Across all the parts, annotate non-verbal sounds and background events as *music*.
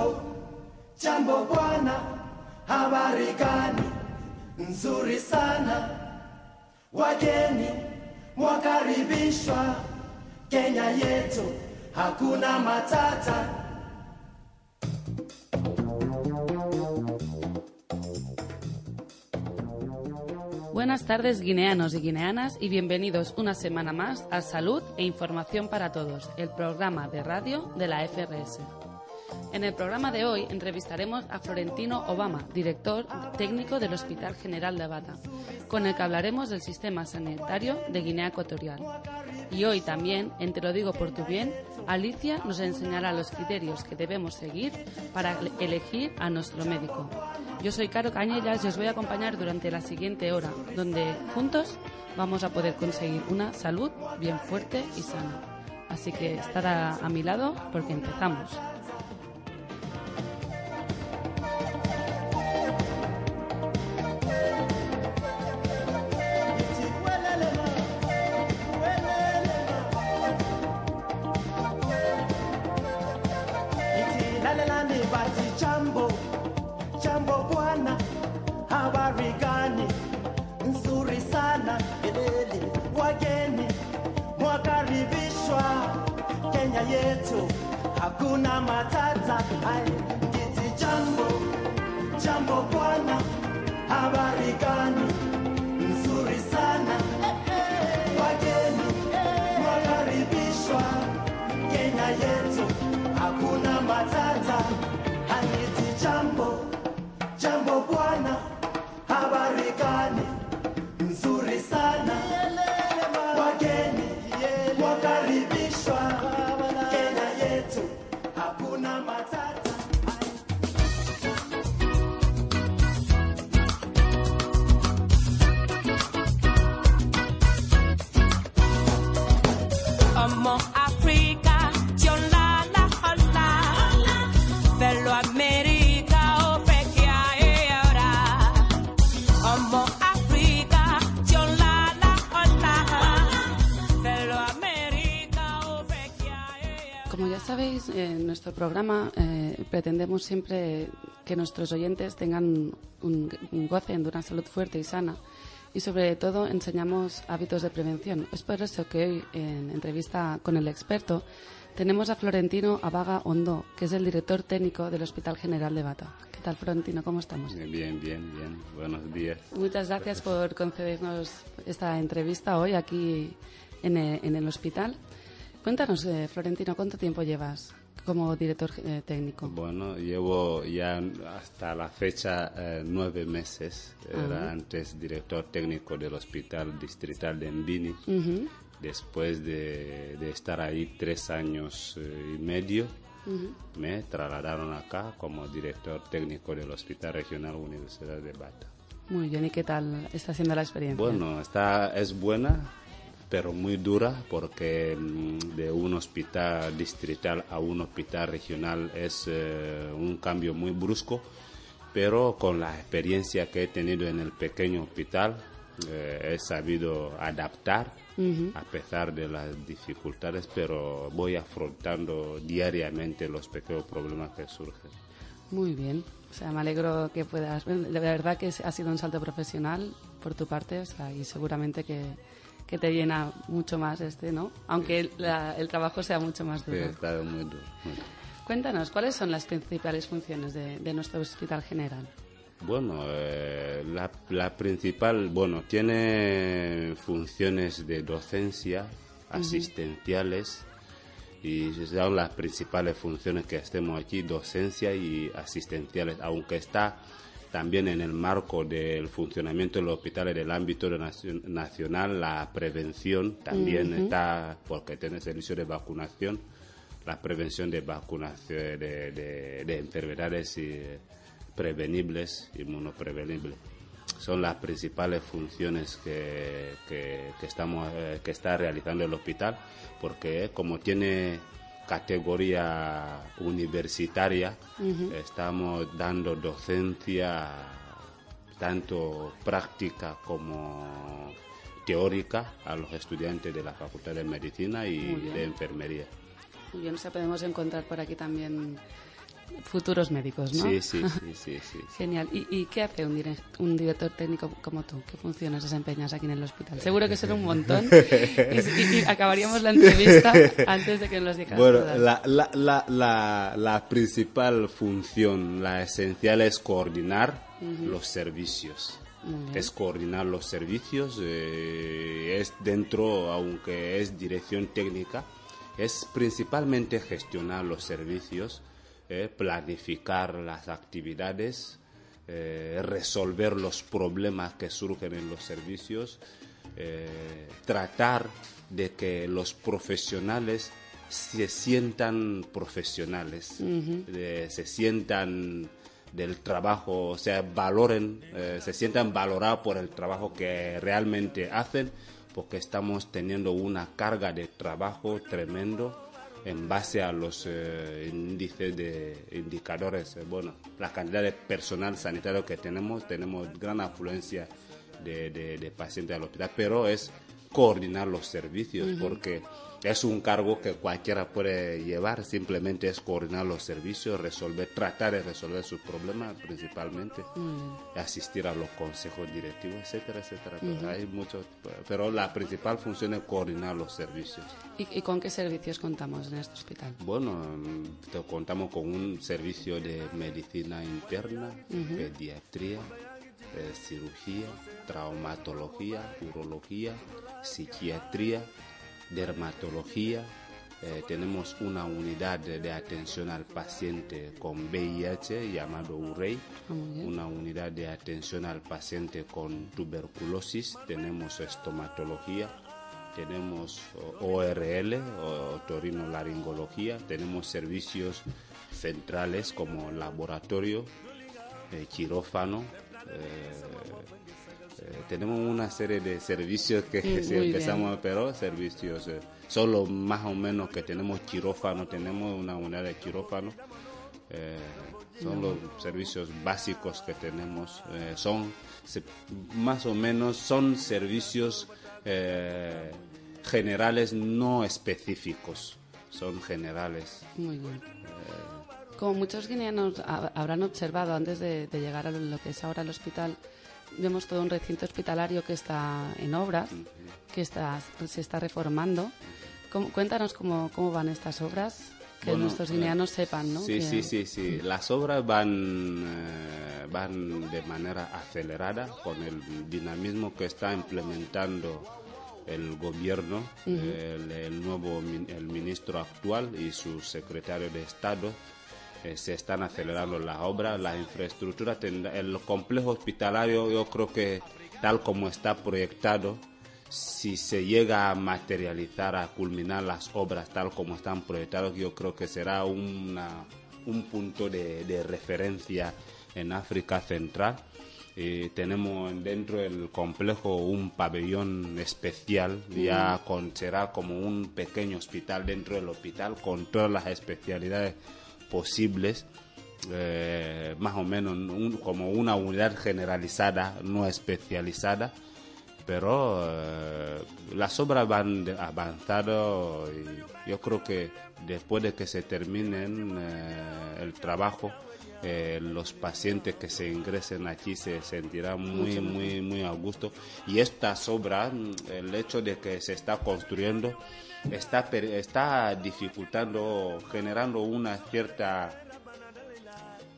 Jambo, jambo bwana, habari gani? Nzuri sana, wageni mwakaribishwa Kenya yetu, hakuna matata. Buenas tardes guineanos y guineanas y bienvenidos una semana más a Salud e Información para Todos, el programa de radio de la FRS. En el programa de hoy entrevistaremos a Florentino Obama, director técnico del Hospital General de Bata, con el que hablaremos del sistema sanitario de Guinea Ecuatorial. Y hoy también, en Te lo digo por tu bien, Alicia nos enseñará los criterios que debemos seguir para elegir a nuestro médico. Yo soy Caro Cañellas y os voy a acompañar durante la siguiente hora, donde juntos vamos a poder conseguir una salud bien fuerte y sana. Así que estar a, a mi lado porque empezamos. Hakuna matata. Ai, iti jambo, jambo bwana, nuestro programa eh, pretendemos siempre que nuestros oyentes tengan un, un gocen de una salud fuerte y sana y sobre todo enseñamos hábitos de prevención. Es por eso que hoy en entrevista con el experto tenemos a Florentino Abaga Hondo, que es el director técnico del Hospital General de Bata. ¿Qué tal, Florentino? ¿Cómo estamos? Bien, bien, bien. Buenos días. Muchas gracias por concedernos esta entrevista hoy aquí en el, en el hospital. Cuéntanos, eh, Florentino, ¿cuánto tiempo llevas como director eh, técnico? Bueno, llevo ya hasta la fecha eh, nueve meses. Era Ajá. antes director técnico del Hospital Distrital de Mbini. Ujú, Después de, de estar ahí tres años eh, y medio, ujú. me trasladaron acá como director técnico del Hospital Regional Universidad de Bata. Muy bien, ¿y qué tal está siendo la experiencia? Bueno, está, es buena, pero muy dura porque mm, de un hospital distrital a un hospital regional es eh, un cambio muy brusco, pero con la experiencia que he tenido en el pequeño hospital eh, he sabido adaptar Ujú. a pesar de las dificultades, pero voy afrontando diariamente los pequeños problemas que surgen. Muy bien. O sea, me alegro que puedas. De verdad que ha sido un salto profesional por tu parte, o sea, y seguramente que, que te llena mucho más este, ¿no? Aunque la- el trabajo sea mucho más Sí, duro. está muy duro. muy duro. Cuéntanos, ¿cuáles son las principales funciones de, de nuestro hospital general? Bueno, eh, la, la principal, bueno, tiene funciones de docencia, asistenciales, y son las principales funciones que hacemos aquí, docencia y asistenciales, aunque está también en el marco del funcionamiento de los hospitales del ámbito nacional, la prevención también está, porque tiene servicio de vacunación, la prevención de vacunación de, de- de enfermedades eh, prevenibles, inmunoprevenibles. Son las principales funciones que, que- que estamos, eh, que está realizando el hospital, porque como tiene categoría universitaria, estamos dando docencia tanto práctica como teórica a los estudiantes de la Facultad de Medicina y de Enfermería. Muy bien, o sea, podemos encontrar por aquí también futuros médicos, ¿no? Sí, sí, sí, sí, sí. Genial. ¿Y, y qué hace un, dire- un director técnico como tú? ¿Qué funciones desempeñas aquí en el hospital? Seguro que son un montón. *laughs* y, y- y acabaríamos la entrevista antes de que nos dijeras Bueno, la, la, la, la principal función, la esencial es coordinar los servicios. Es coordinar los servicios, eh, es dentro, aunque es dirección técnica, es principalmente gestionar los servicios, eh, planificar las actividades, eh, resolver los problemas que surgen en los servicios, eh, tratar de que los profesionales se sientan profesionales, se sientan del trabajo, o sea, valoren, se sientan valorados por el trabajo que realmente hacen, porque estamos teniendo una carga de trabajo tremendo en base a los eh, índices de indicadores, eh, bueno, la cantidad de personal sanitario que tenemos, tenemos gran afluencia de, de- de pacientes al hospital, pero es coordinar los servicios, porque es un cargo que cualquiera puede llevar, simplemente es coordinar los servicios, resolver, tratar de resolver sus problemas principalmente, asistir a los consejos directivos, etcétera, etcétera. Pero Hay muchos, pero la principal función es coordinar los servicios. ¿Y, y con qué servicios contamos en este hospital? Bueno, mm, te- contamos con un servicio de medicina interna, pediatría, eh, cirugía, traumatología, urología, psiquiatría, dermatología. Eh, tenemos una unidad de, atención al paciente con VIH llamado UREI, Ah, una unidad de atención al paciente con tuberculosis, tenemos estomatología, tenemos ORL, o otorinolaringología, tenemos servicios centrales como laboratorio, eh, quirófano, eh, eh, tenemos una serie de servicios que Mm, *laughs* si empezamos, pero servicios, eh, solo más o menos que tenemos quirófano, tenemos una unidad de quirófano, eh, son los servicios básicos que tenemos, eh, son se- más o menos son servicios generales no específicos, son generales. Muy bien. Como muchos guineanos ha- habrán observado antes de, de llegar a lo que es ahora el hospital, vemos todo un recinto hospitalario que está en obras, que está, se está reformando. ¿Cómo- cuéntanos cómo, cómo van estas obras, que Bueno, nuestros eh, guineanos sepan, ¿no? Sí, Que- sí, sí, sí. Las obras van, eh, van de manera acelerada con el dinamismo que está implementando el gobierno, el, el nuevo el ministro actual y su secretario de Estado. Eh, se están acelerando las obras, la infraestructura, tendrá- el complejo hospitalario yo creo que tal como está proyectado, si se llega a materializar, a culminar las obras tal como están proyectadas, yo creo que será una, un punto de, de referencia en África Central. Eh, tenemos dentro del complejo un pabellón especial, ya con, será como un pequeño hospital dentro del hospital con todas las especialidades posibles eh, más o menos como una unidad generalizada, no especializada, pero eh, las obras van avanzando y yo creo que después de que se terminen eh, el trabajo, eh, los pacientes que se ingresen aquí se sentirán muy, muy, muy a gusto. Y estas obras, mm, el hecho de que se está construyendo, está, está dificultando, generando una cierta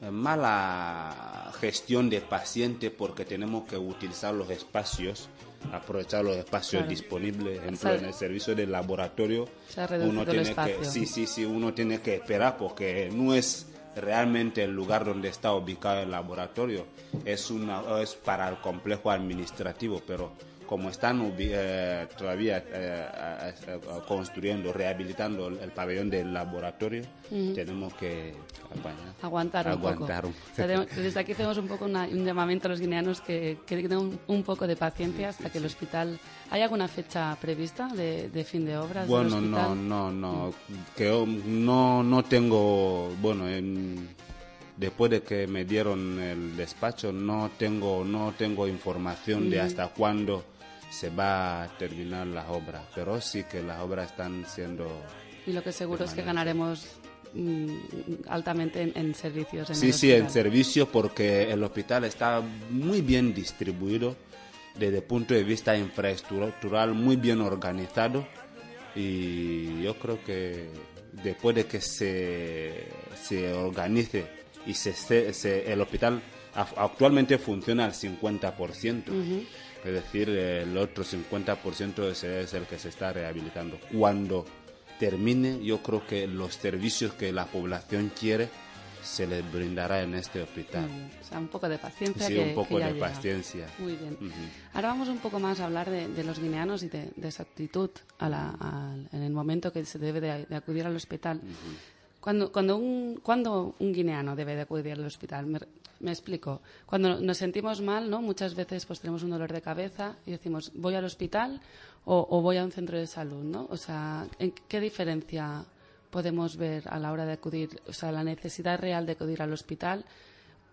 eh, mala gestión de paciente porque tenemos que utilizar los espacios, aprovechar los espacios Claro. disponibles. Ejemplo, en el servicio de laboratorio, el tiene que, sí, sí, sí, uno tiene que esperar porque no es realmente el lugar donde está ubicado el laboratorio, es una es para el complejo administrativo, pero como están eh, todavía eh, construyendo, rehabilitando el, el pabellón del laboratorio, tenemos que apañar. aguantar un Aguantar poco. O sea, desde aquí hacemos un poco una- un llamamiento a los guineanos que, que tengan un, un poco de paciencia hasta que el hospital... ¿Hay alguna fecha prevista de, de fin de obras Bueno, del no, no, no, que no, no tengo, bueno, en- después de que me dieron el despacho, no tengo, no tengo información de hasta cuándo se va a terminar la obra, pero sí que las obras están siendo Y lo que seguro es que ganaremos mm, altamente en, en servicios. En Sí, el sí, en hospital. servicio porque el hospital está muy bien distribuido desde el punto de vista infraestructural, muy bien organizado y yo creo que después de que se, se organice y se, se- el hospital actualmente funciona al 50%, es decir, el otro 50% es, es el que se está rehabilitando. Cuando termine, yo creo que los servicios que la población quiere se les brindará en este hospital. O sea, un poco de paciencia. Sí, que- un poco que ya de llega. paciencia. Muy bien. Ujú. Ahora vamos un poco más a hablar de, de los guineanos y de, de su actitud a la- al- en el momento que se debe de, de acudir al hospital. Cuando, cuando, un, cuando un guineano debe de acudir al hospital, me, explico. Cuando nos sentimos mal, ¿no? muchas veces pues tenemos un dolor de cabeza y decimos, voy al hospital o, o voy a un centro de salud. ¿no? O sea, ¿en ¿qué diferencia podemos ver a la hora de acudir? O sea, la necesidad real de acudir al hospital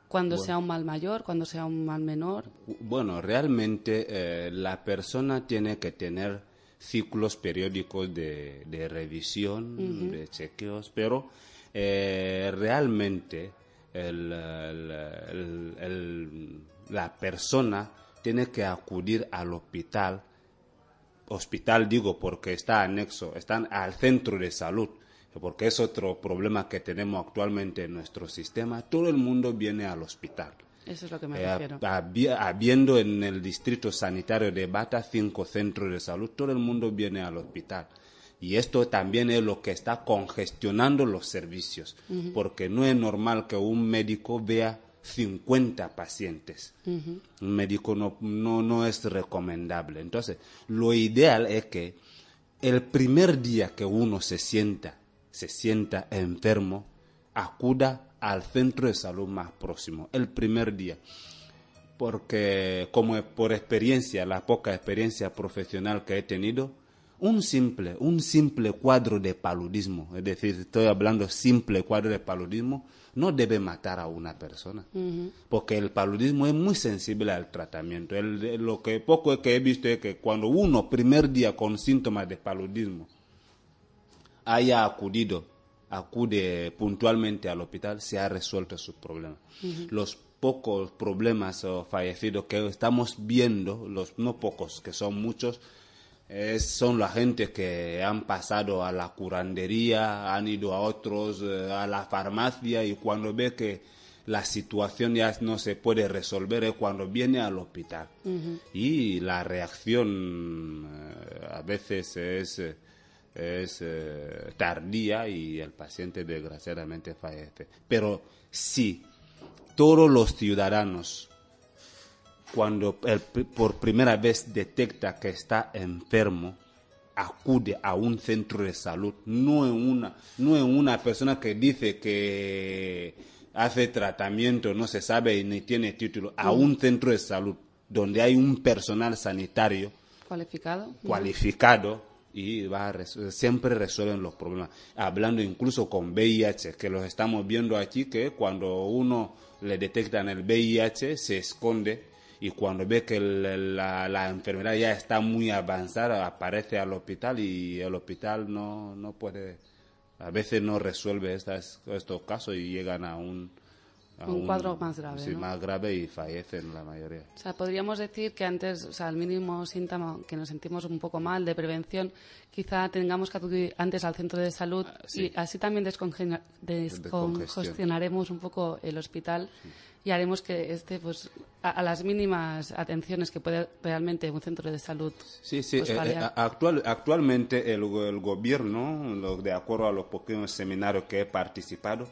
cuando sea un mal mayor, cuando sea un mal menor. Bueno, realmente eh, la persona tiene que tener ciclos periódicos de, de revisión, de chequeos, pero eh, realmente el- la persona tiene que acudir al hospital hospital digo porque está anexo, están al centro de salud, porque es otro problema que tenemos actualmente en nuestro sistema. Todo el mundo viene al hospital. Eso es lo que me Eh, refiero. habi- habiendo en el distrito sanitario de Bata cinco centros de salud, todo el mundo viene al hospital. Y esto también es lo que está congestionando los servicios, porque no es normal que un médico vea 50 pacientes. Un médico no, no, no es recomendable. Entonces, lo ideal es que el primer día que uno se sienta, se sienta enfermo, acuda al centro de salud más próximo, el primer día. Porque como por experiencia, la poca experiencia profesional que he tenido, un simple, un simple cuadro de paludismo, es decir, estoy hablando simple cuadro de paludismo, no debe matar a una persona. Porque el paludismo es muy sensible al tratamiento. El- lo que poco que he visto es que cuando uno, primer día con síntomas de paludismo, haya acudido, acude puntualmente al hospital, se ha resuelto su problema. Los pocos problemas o fallecidos que estamos viendo, los no pocos, que son muchos, es- son la gente que han pasado a la curandería, han ido a otros, eh, a la farmacia y cuando ve que la situación ya no se puede resolver es cuando viene al hospital. Y la reacción eh, a veces es, eh, es eh, tardía y el paciente desgraciadamente fallece. Pero sí, todos los ciudadanos cuando el pri- por primera vez detecta que está enfermo, acude a un centro de salud, no en una, no en una persona que dice que hace tratamiento, no se sabe ni tiene título, a un centro de salud donde hay un personal sanitario ¿Cualificado? cualificado y va a siempre resuelven los problemas. Hablando incluso con VIH, que los estamos viendo aquí, que cuando uno le detectan el VIH se esconde y cuando ve que la, la enfermedad ya está muy avanzada aparece al hospital y el hospital no, no puede, a veces no resuelve estas, estos casos y llegan a un... a Un cuadro más grave, sí, ¿no? más grave y fallecen la mayoría. O sea, podríamos decir que antes, o sea, el mínimo síntoma que nos sentimos un poco mal de prevención, quizá tengamos que acudir antes al centro de salud sí. y así también descongena- descongestionaremos un poco el hospital y haremos que este, pues, a, a las mínimas atenciones que puede realmente un centro de salud Sí, sí. pues, eh, eh, actual, actualmente el, el gobierno, lo- de acuerdo a los pequeños seminarios que he participado,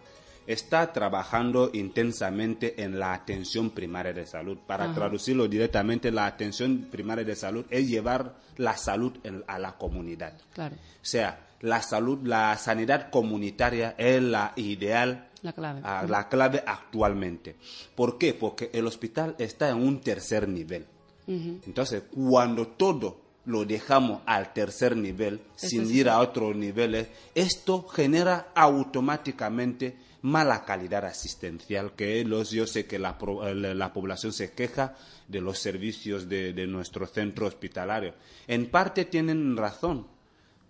está trabajando intensamente en la atención primaria de salud. Para traducirlo directamente, la atención primaria de salud es llevar la salud en- a la comunidad. Claro, O sea, la salud, la sanidad comunitaria es la ideal la clave. a la clave actualmente. ¿Por qué? Porque el hospital está en un tercer nivel. Entonces, cuando todo lo dejamos al tercer nivel, sin ir a otros niveles, esto genera automáticamente mala calidad asistencial, que los, yo sé que la, la población se queja de los servicios de, de nuestro centro hospitalario. En parte tienen razón,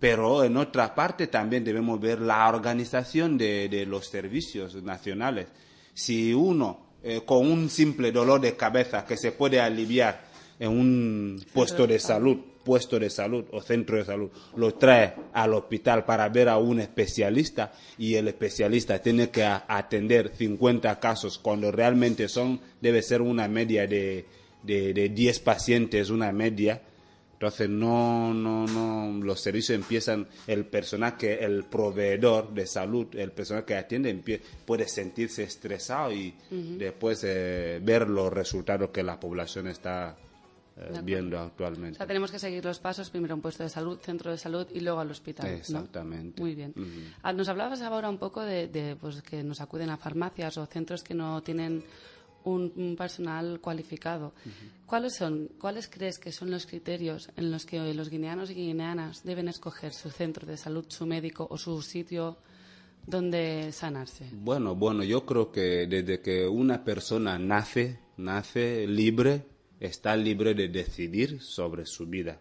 Pero en otra parte también debemos ver la organización de, de los servicios nacionales. Si uno, eh, con un simple dolor de cabeza que se puede aliviar en un puesto de salud, puesto de salud o centro de salud, lo trae al hospital para ver a un especialista y el especialista tiene que atender 50 casos cuando realmente son, debe ser una media de, de, de 10 pacientes, una media. Entonces no, no, no, los servicios empiezan, el personal que, el proveedor de salud, el personal que atiende puede sentirse estresado y después eh, ver los resultados que la población está eh, viendo O actualmente. sea, tenemos que seguir los pasos, primero un puesto de salud, centro de salud y luego al hospital. ¿no? Exactamente. Muy bien. Ujú. Ah, Nos hablabas ahora un poco de, de, pues, que nos acuden a farmacias o centros que no tienen un, un personal cualificado. ¿Cuáles son, cuáles crees que son los criterios en los que los guineanos y guineanas deben escoger su centro de salud, su médico o su sitio donde sanarse? Bueno, bueno, yo creo que desde que una persona nace, nace libre, está libre de decidir sobre su vida.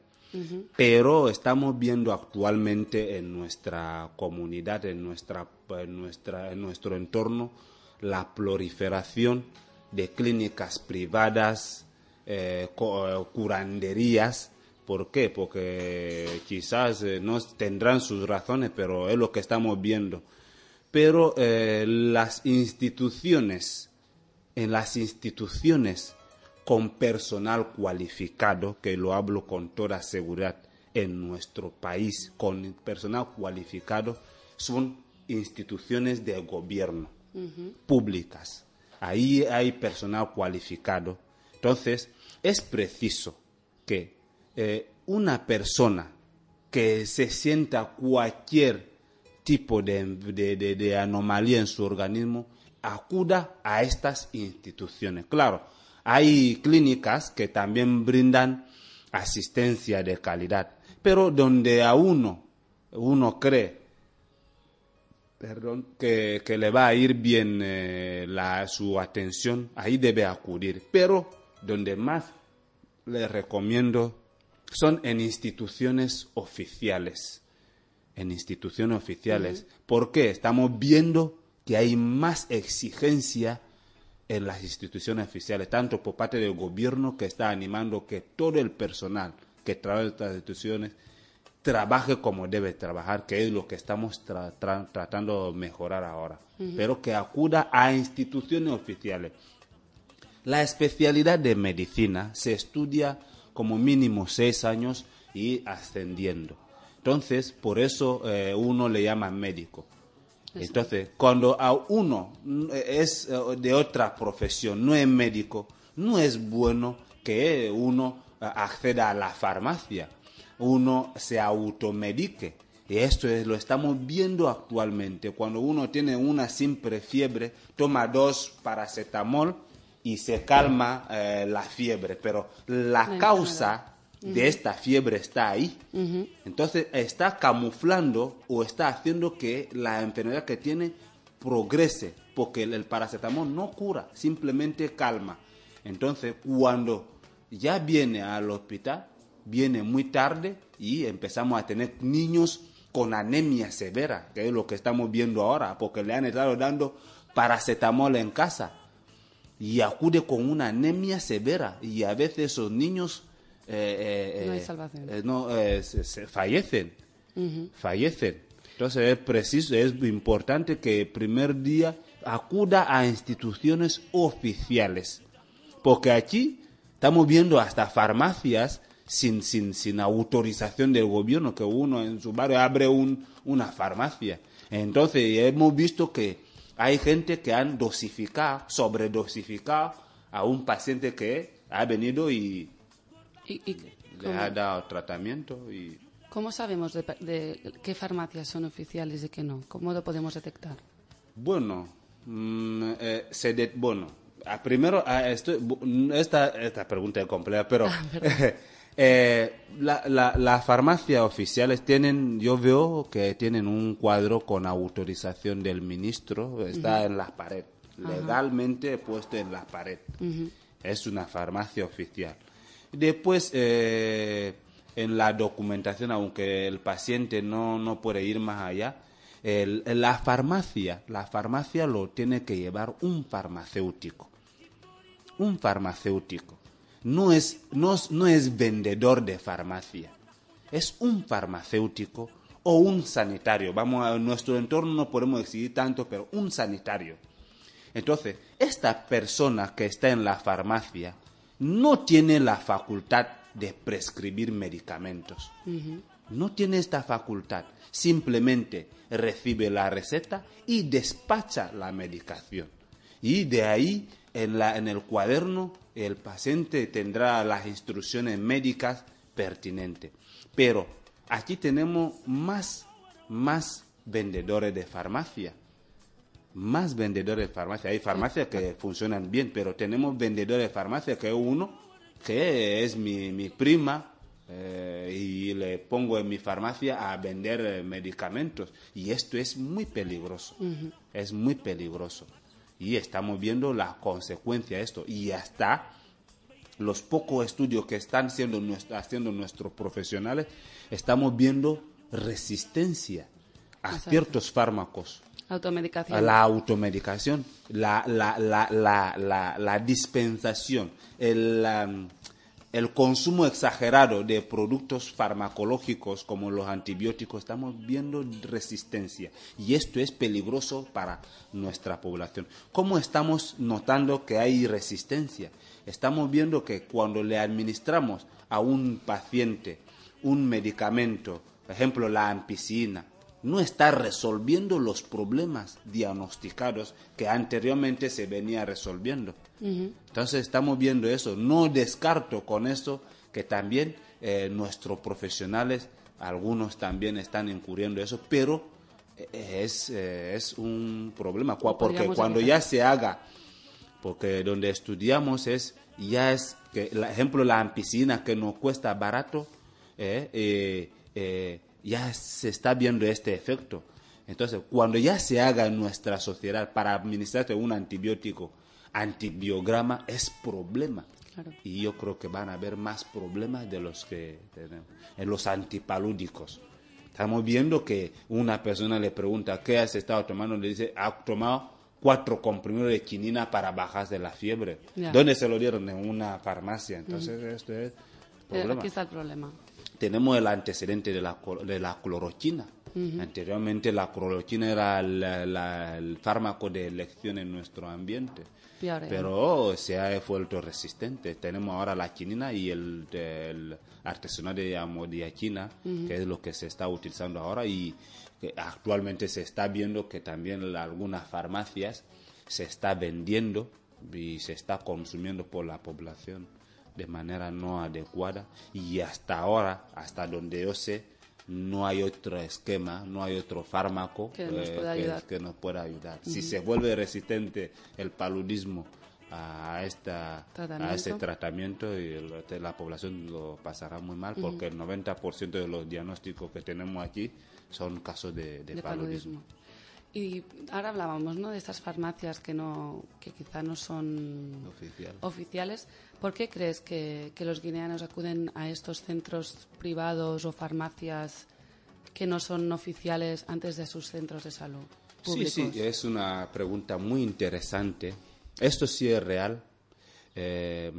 Pero estamos viendo actualmente en nuestra comunidad, en, nuestra, en, nuestra, en nuestro entorno, la proliferación de clínicas privadas, eh, eh, curanderías. ¿Por qué? Porque quizás eh, no tendrán sus razones, pero es lo que estamos viendo. Pero eh, las instituciones, en las instituciones con personal cualificado, que lo hablo con toda seguridad, en nuestro país, con personal cualificado, son instituciones de gobierno, públicas. Ahí hay personal cualificado. Entonces, es preciso que eh, una persona que se sienta cualquier tipo de, de- de- de anomalía en su organismo acuda a estas instituciones. Claro, hay clínicas que también brindan asistencia de calidad, pero donde a uno, uno cree perdón, que, que le va a ir bien eh, la, su atención, ahí debe acudir. Pero donde más le recomiendo son en instituciones oficiales. En instituciones oficiales. ¿Por qué? Estamos viendo que hay más exigencia en las instituciones oficiales, tanto por parte del gobierno que está animando que todo el personal que trabaja en estas instituciones trabaje como debe trabajar, que es lo que estamos tra- tra- tratando de mejorar ahora, pero que acuda a instituciones oficiales. La especialidad de medicina se estudia como mínimo seis años y ascendiendo. Entonces, por eso eh, uno le llama médico. Entonces, cuando a uno mm, es eh, de otra profesión, no es médico, no es bueno que uno eh, acceda a la farmacia, uno se automedique. Y esto es, lo estamos viendo actualmente. Cuando uno tiene una simple fiebre, toma dos paracetamol y se calma eh, la fiebre. Pero la La causa de esta fiebre está ahí. Entonces está camuflando o está haciendo que la enfermedad que tiene progrese, porque el, el paracetamol no cura, simplemente calma. Entonces cuando ya viene al hospital, viene muy tarde y empezamos a tener niños con anemia severa, que es lo que estamos viendo ahora, porque le han estado dando paracetamol en casa y acude con una anemia severa y a veces esos niños eh, eh, No hay eh, salvación. no, se- se fallecen fallecen entonces es preciso es importante que el primer día acuda a instituciones oficiales porque aquí estamos viendo hasta farmacias sin, sin, sin autorización del gobierno, que uno en su barrio abre un, una farmacia. Entonces hemos visto que hay gente que han dosificado, sobredosificado a un paciente que ha venido y ¿Y, y le ha dado tratamiento y cómo sabemos de, de qué farmacias son oficiales y qué no? ¿Cómo lo podemos detectar? Bueno, mm, eh, se de- bueno, a primero, a esto- bu- esta, esta pregunta es compleja, pero *laughs* eh, la, la, las farmacias oficiales tienen, yo veo que tienen un cuadro con autorización del ministro, está en la pared, legalmente puesto en la pared. Es una farmacia oficial. Después, eh, en la documentación, aunque el paciente no, no puede ir más allá, la farmacia, la farmacia lo tiene que llevar un farmacéutico. Un farmacéutico. No es, no, no es vendedor de farmacia. Es un farmacéutico o un sanitario. Vamos a nuestro entorno no podemos exigir tanto, pero un sanitario. Entonces, esta persona que está en la farmacia no tiene la facultad de prescribir medicamentos. No tiene esta facultad. Simplemente recibe la receta y despacha la medicación. Y de ahí, en, la- en el cuaderno, el paciente tendrá las instrucciones médicas pertinentes. Pero aquí tenemos más, más vendedores de farmacia más vendedores de farmacia. Hay farmacias que funcionan bien, pero tenemos vendedores de farmacia que uno, que es mi, mi prima, eh, y le pongo en mi farmacia a vender eh, medicamentos. Y esto es muy peligroso. Es muy peligroso. Y estamos viendo la consecuencia de esto. Y hasta los pocos estudios que están siendo nuestra- haciendo nuestros profesionales, estamos viendo resistencia a Exacto. ciertos fármacos Automedicación. la automedicación, la, la, la, la, dispensación, el, um, el consumo exagerado de productos farmacológicos como los antibióticos, estamos viendo resistencia y esto es peligroso para nuestra población. ¿Cómo estamos notando que hay resistencia? Estamos viendo que cuando le administramos a un paciente un medicamento, por ejemplo la ampicilina, no está resolviendo los problemas diagnosticados que anteriormente se venía resolviendo. Entonces estamos viendo eso. No descarto con eso que también eh, nuestros profesionales, algunos también están incurriendo eso, pero eh, es, eh, es un problema. Porque cuando evitar. ya se haga, porque donde estudiamos es, ya es, que, el ejemplo, la ampicilina que nos cuesta barato, eh, ya se está viendo este efecto. Entonces, cuando ya se haga en nuestra sociedad para administrarte un antibiótico, antibiograma es problema. Claro. Y yo creo que van a haber más problemas de los que tenemos. En los antipalúdicos. Estamos viendo que una persona le pregunta, ¿qué has estado tomando? Le dice, ha tomado cuatro comprimidos de quinina para bajar de la fiebre. Ya. ¿Dónde se lo dieron? En una farmacia. Entonces, esto es Eh, problema Aquí está el problema. Tenemos el antecedente de la, de la cloroquina. Anteriormente la cloroquina era la- la- el fármaco de elección en nuestro ambiente. Pero se ha vuelto resistente. Tenemos ahora la quinina y el, el artesanal de amodiaquina, que es lo que se está utilizando ahora y que actualmente se está viendo que también algunas farmacias se está vendiendo y se está consumiendo por la población de manera no adecuada y hasta ahora, hasta donde yo sé, no hay otro esquema, no hay otro fármaco Que nos eh, pueda ayudar. que nos pueda ayudar. Si se vuelve resistente el paludismo a, esta, a este tratamiento, y el- la población lo pasará muy mal porque el 90% de los diagnósticos que tenemos aquí son casos de, de de paludismo. paludismo. Y ahora hablábamos ¿no? de estas farmacias que, no, que quizá no son Oficial. oficiales. ¿Por qué crees que, que los guineanos acuden a estos centros privados o farmacias que no son oficiales antes de sus centros de salud Sí, públicos? sí, es una pregunta muy interesante. Esto sí es real. Eh,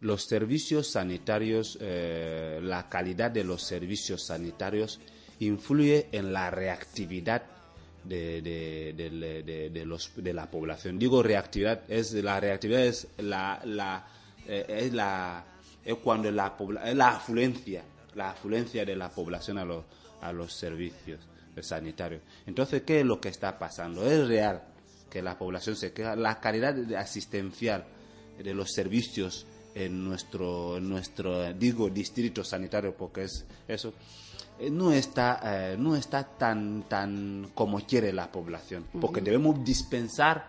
los servicios sanitarios, eh, la calidad de los servicios sanitarios influye en la reactividad de, de- de- de- los, de la población. Digo reactividad, es la reactividad es la, la, eh, es la es cuando la la afluencia, la afluencia de la población a los a los servicios sanitarios. Entonces, ¿qué es lo que está pasando? Es real que la población se queja, la calidad asistencial de los servicios en nuestro, en nuestro digo, distrito sanitario, porque es eso, no está, eh, no está tan, tan como quiere la población, porque debemos dispensar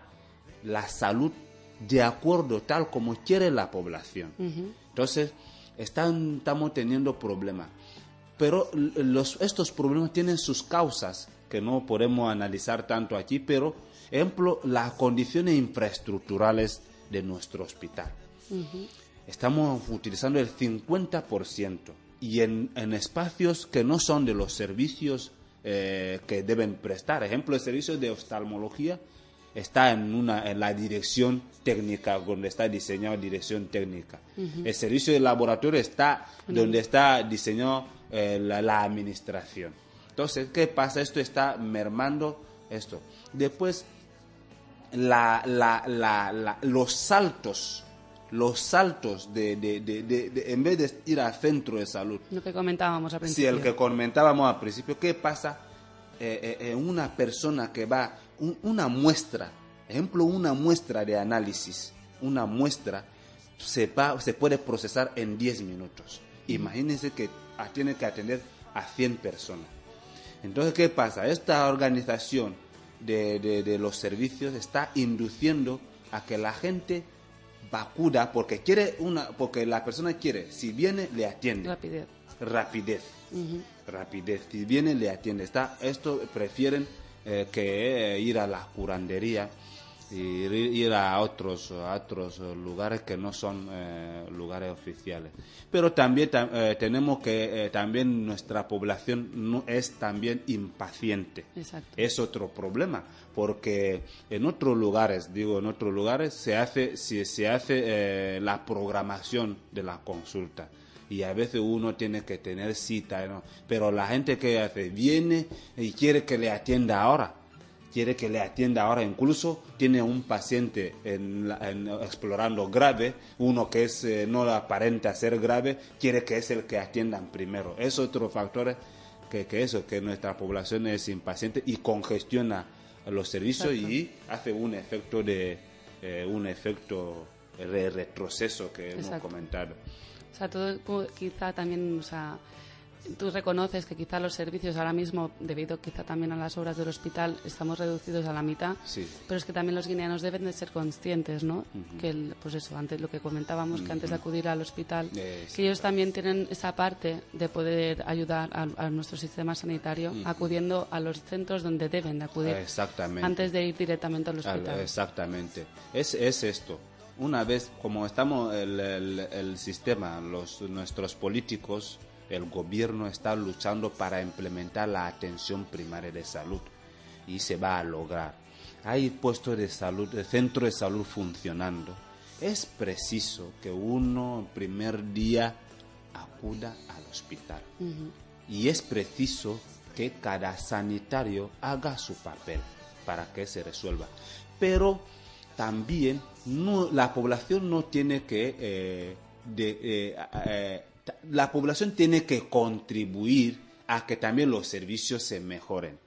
la salud de acuerdo tal como quiere la población. Entonces, están, estamos teniendo problemas. Pero los, estos problemas tienen sus causas que no podemos analizar tanto aquí, pero, ejemplo, las condiciones infraestructurales de nuestro hospital. Estamos utilizando el 50% y en, en espacios que no son de los servicios eh, que deben prestar. Ejemplo, el servicio de oftalmología está en, una, en la dirección técnica, donde está diseñado dirección técnica. El servicio de laboratorio está donde está diseñado eh, la, la administración. Entonces, ¿qué pasa? Esto está mermando esto. Después, la, la, la, la- los saltos, los saltos de, de- de- en vez de ir al centro de salud, Lo que comentábamos al si principio. el que comentábamos al principio, ¿qué pasa eh, eh, en una persona que va, un- una muestra, ejemplo, una muestra de análisis, una muestra se, va, se puede procesar en 10 minutos. Imagínense que tiene que atender a 100 personas. Entonces, ¿qué pasa? Esta organización de, de- de los servicios está induciendo a que la gente vacuda porque quiere una, porque la persona quiere, si viene le atiende Rapidez. rapidez. Rapidez. Si viene, le atiende. Está, esto prefieren eh, que eh, ir a la curandería y ir, a otros, a otros lugares que no son eh, lugares oficiales. Pero también tam- eh, tenemos que, eh, también nuestra población no es también impaciente. Exacto. Es otro problema, porque en otros lugares, digo, en otros lugares se hace, se, se hace eh, la programación de la consulta y a veces uno tiene que tener cita, ¿no? pero la gente que hace viene y quiere que le atienda ahora, quiere que le atienda ahora, incluso tiene un paciente en la- en- explorando grave, uno que es eh, no aparenta ser grave, quiere que es el que atiendan primero. Es otro factor que, que eso, que nuestra población es impaciente y congestiona los servicios Exacto. y hace un efecto de eh, un efecto de retroceso que hemos comentado. O sea, todo quizá también, o sea, tú reconoces que quizá los servicios ahora mismo, debido quizá también a las obras del hospital, estamos reducidos a la mitad. Sí. Pero es que también los guineanos deben de ser conscientes, ¿no? Que, el- pues eso, antes lo que comentábamos, que antes de acudir al hospital, Exacto. que ellos también tienen esa parte de poder ayudar a, a nuestro sistema sanitario acudiendo a los centros donde deben de acudir Exactamente. antes de ir directamente al Al- hospital. exactamente. Es, es esto. Una vez, como estamos, el, el- el sistema, los, nuestros políticos, el gobierno está luchando para implementar la atención primaria de salud y se va a lograr. Hay puestos de salud, de centro de salud funcionando. Es preciso que uno el primer día acuda al hospital. Y es preciso que cada sanitario haga su papel para que se resuelva. Pero también no, la población no tiene que... eh, de- eh, eh, la población tiene que contribuir a que también los servicios se mejoren.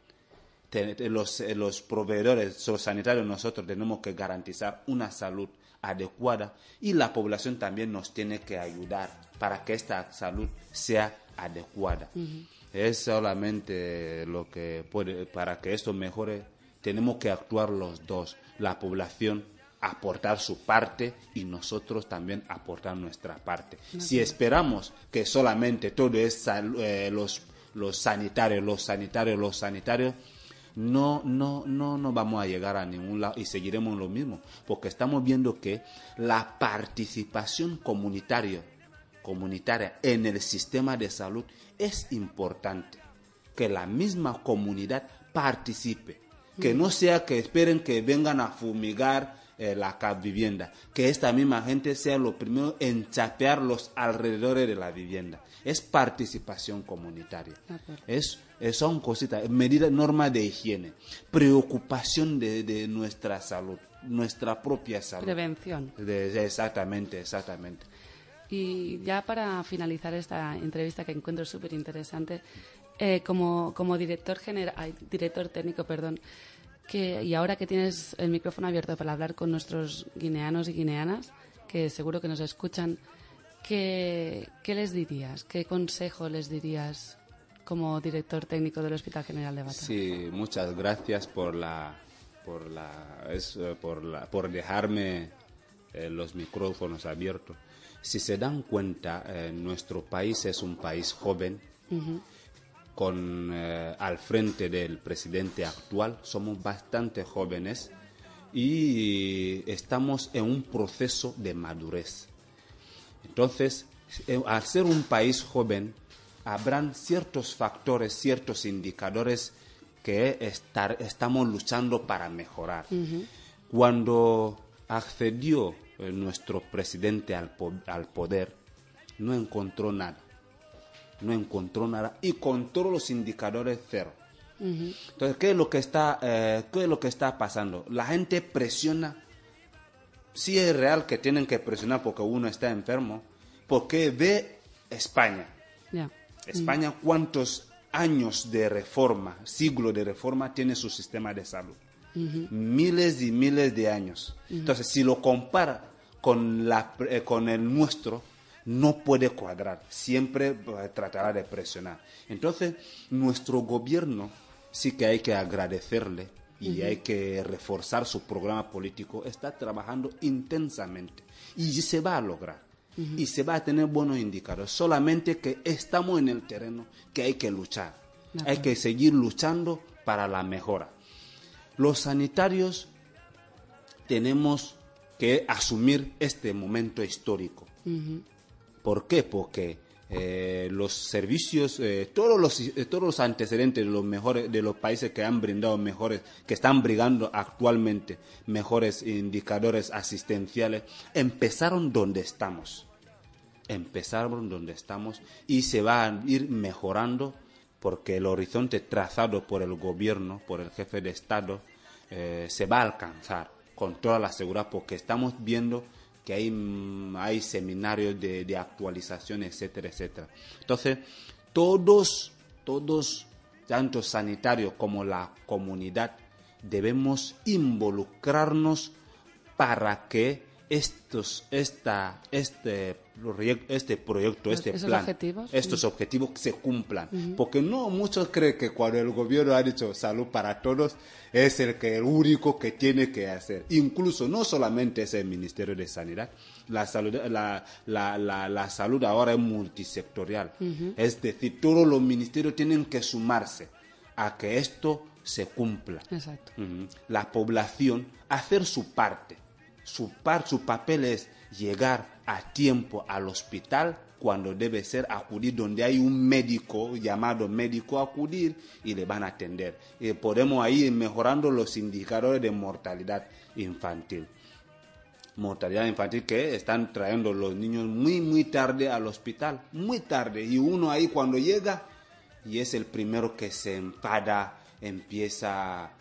Los, eh, los proveedores los sanitarios nosotros tenemos que garantizar una salud adecuada y la población también nos tiene que ayudar para que esta salud sea adecuada. Es solamente lo que puede, para que esto mejore, tenemos que actuar los dos, la población aportar su parte y nosotros también aportar nuestra parte. Si esperamos que solamente todo es eh, los, los sanitarios, los sanitarios, los sanitarios, no, no, no, no vamos a llegar a ningún lado y seguiremos lo mismo, porque estamos viendo que la participación comunitaria, comunitaria en el sistema de salud es importante, que la misma comunidad participe, que no sea que esperen que vengan a fumigar eh, la vivienda, que esta misma gente sea lo primero en chapear los alrededores de la vivienda. Es participación comunitaria. Es, son cositas, medidas, normas de higiene, preocupación de, de nuestra salud, nuestra propia salud. Prevención. De- exactamente, exactamente. Y ya para finalizar esta entrevista que encuentro súper interesante, eh, como, como director general, director técnico, perdón, que, y ahora que tienes el micrófono abierto para hablar con nuestros guineanos y guineanas, que seguro que nos escuchan, ¿qué, qué les dirías? ¿Qué consejo les dirías como director técnico del Hospital General de Bata? Sí, muchas gracias por la, por la, es, eh, por la, por dejarme eh, los micrófonos abiertos. Si se dan cuenta, eh, nuestro país es un país joven. Con eh, al frente del presidente actual somos bastante jóvenes y estamos en un proceso de madurez. Entonces, eh, al ser un país joven, habrán ciertos factores, ciertos indicadores que estar- estamos luchando para mejorar. Cuando accedió eh, nuestro presidente al, po- al poder, no encontró nada. No encontró nada y con todos los indicadores cero. Entonces, ¿qué es lo que está, eh, qué es lo que está pasando? La gente presiona. Sí es real que tienen que presionar porque uno está enfermo, porque ve España. España, ¿cuántos años de reforma, siglo de reforma tiene su sistema de salud? Miles y miles de años. Entonces, si lo compara con, la, eh, con el nuestro, no puede cuadrar. Siempre eh, tratará de presionar. Entonces, nuestro gobierno sí que hay que agradecerle y hay que reforzar su programa político. Está trabajando intensamente y se va a lograr. Y se va a tener buenos indicadores. Solamente que estamos en el terreno, que hay que luchar. Hay que seguir luchando para la mejora. Los sanitarios tenemos que asumir este momento histórico. ¿Por qué? Porque eh, los servicios, eh, todos, los, eh, todos los antecedentes de los mejores, de los países que han brindado mejores, que están brindando actualmente mejores indicadores asistenciales, empezaron donde estamos. Empezaron donde estamos y se va a ir mejorando porque el horizonte trazado por el gobierno, por el jefe de Estado, se va a alcanzar con toda la seguridad porque estamos viendo que hay, hay seminarios de, de actualización, etcétera, etcétera. Entonces, todos, todos, tanto sanitarios como la comunidad, debemos involucrarnos para que estos, esta, este, este proyecto, este Esos plan, objetivos, estos objetivos se cumplan. Porque no muchos creen que cuando el gobierno ha dicho salud para todos es el que el único que tiene que hacer. Incluso no solamente es el Ministerio de Sanidad, la salud, la, la, la, la salud ahora es multisectorial. Es decir, todos los ministerios tienen que sumarse a que esto se cumpla. Exacto. La población hacer su parte. Su, par, su papel es llegar a tiempo al hospital cuando debe ser acudir donde hay un médico llamado médico acudir y le van a atender. Y podemos ahí ir mejorando los indicadores de mortalidad infantil. Mortalidad infantil que están trayendo los niños muy, muy tarde al hospital. Muy tarde. Y uno ahí cuando llega y es el primero que se enfada, empieza,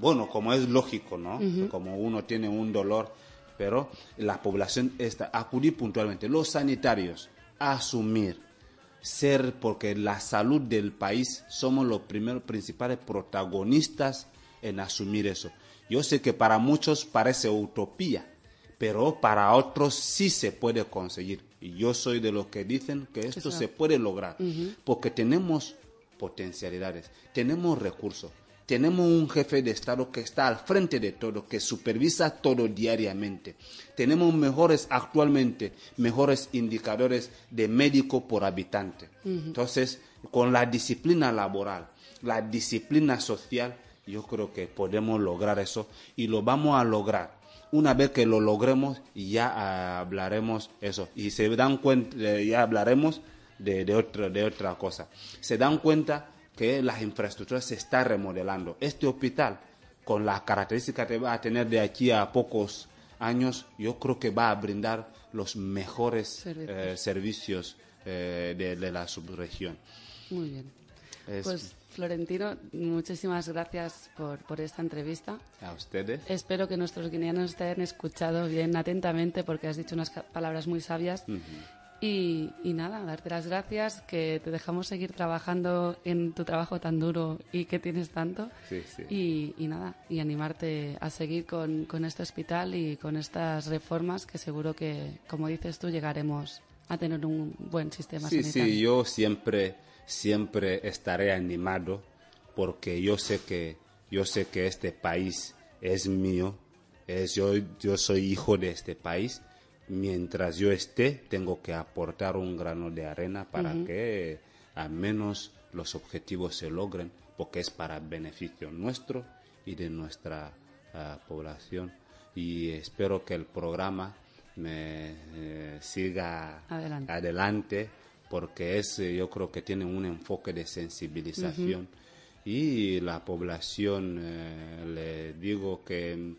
bueno, como es lógico, ¿no? Como uno tiene un dolor, pero la población está, acudir puntualmente, los sanitarios, asumir, ser, porque la salud del país somos los primeros principales protagonistas en asumir eso. Yo sé que para muchos parece utopía, pero para otros sí se puede conseguir. Y yo soy de los que dicen que esto se puede lograr, porque tenemos potencialidades, tenemos recursos, tenemos un jefe de Estado que está al frente de todo, que supervisa todo diariamente. Tenemos mejores, actualmente, mejores indicadores de médico por habitante. Entonces, con la disciplina laboral, la disciplina social, yo creo que podemos lograr eso y lo vamos a lograr. Una vez que lo logremos, ya hablaremos eso. Y se dan cuenta, ya hablaremos de, de, otra, de otra cosa. Se dan cuenta que las infraestructuras se están remodelando. Este hospital, con las características que va a tener de aquí a pocos años, yo creo que va a brindar los mejores Servicios. eh, servicios eh, de, de la subregión. Muy bien. Es- Pues Florentino, muchísimas gracias por, por esta entrevista. a ustedes. Espero que nuestros guineanos te hayan escuchado bien atentamente porque has dicho unas palabras muy sabias. Y, y nada, darte las gracias, que te dejamos seguir trabajando en tu trabajo tan duro y que tienes tanto. Sí, sí. Y, y nada, y animarte a seguir con, con este hospital y con estas reformas que seguro que, como dices tú, llegaremos a tener un buen sistema Sí, sanitario. sí, yo siempre, siempre estaré animado porque yo sé que, yo sé que este país es mío, es yo, yo soy hijo de este país. Mientras yo esté, tengo que aportar un grano de arena para que al menos los objetivos se logren, porque es para beneficio nuestro y de nuestra ah, población. Y espero que el programa me eh, siga Adelante. adelante porque es, eh, yo creo que tiene un enfoque de sensibilización y la población, eh, le digo que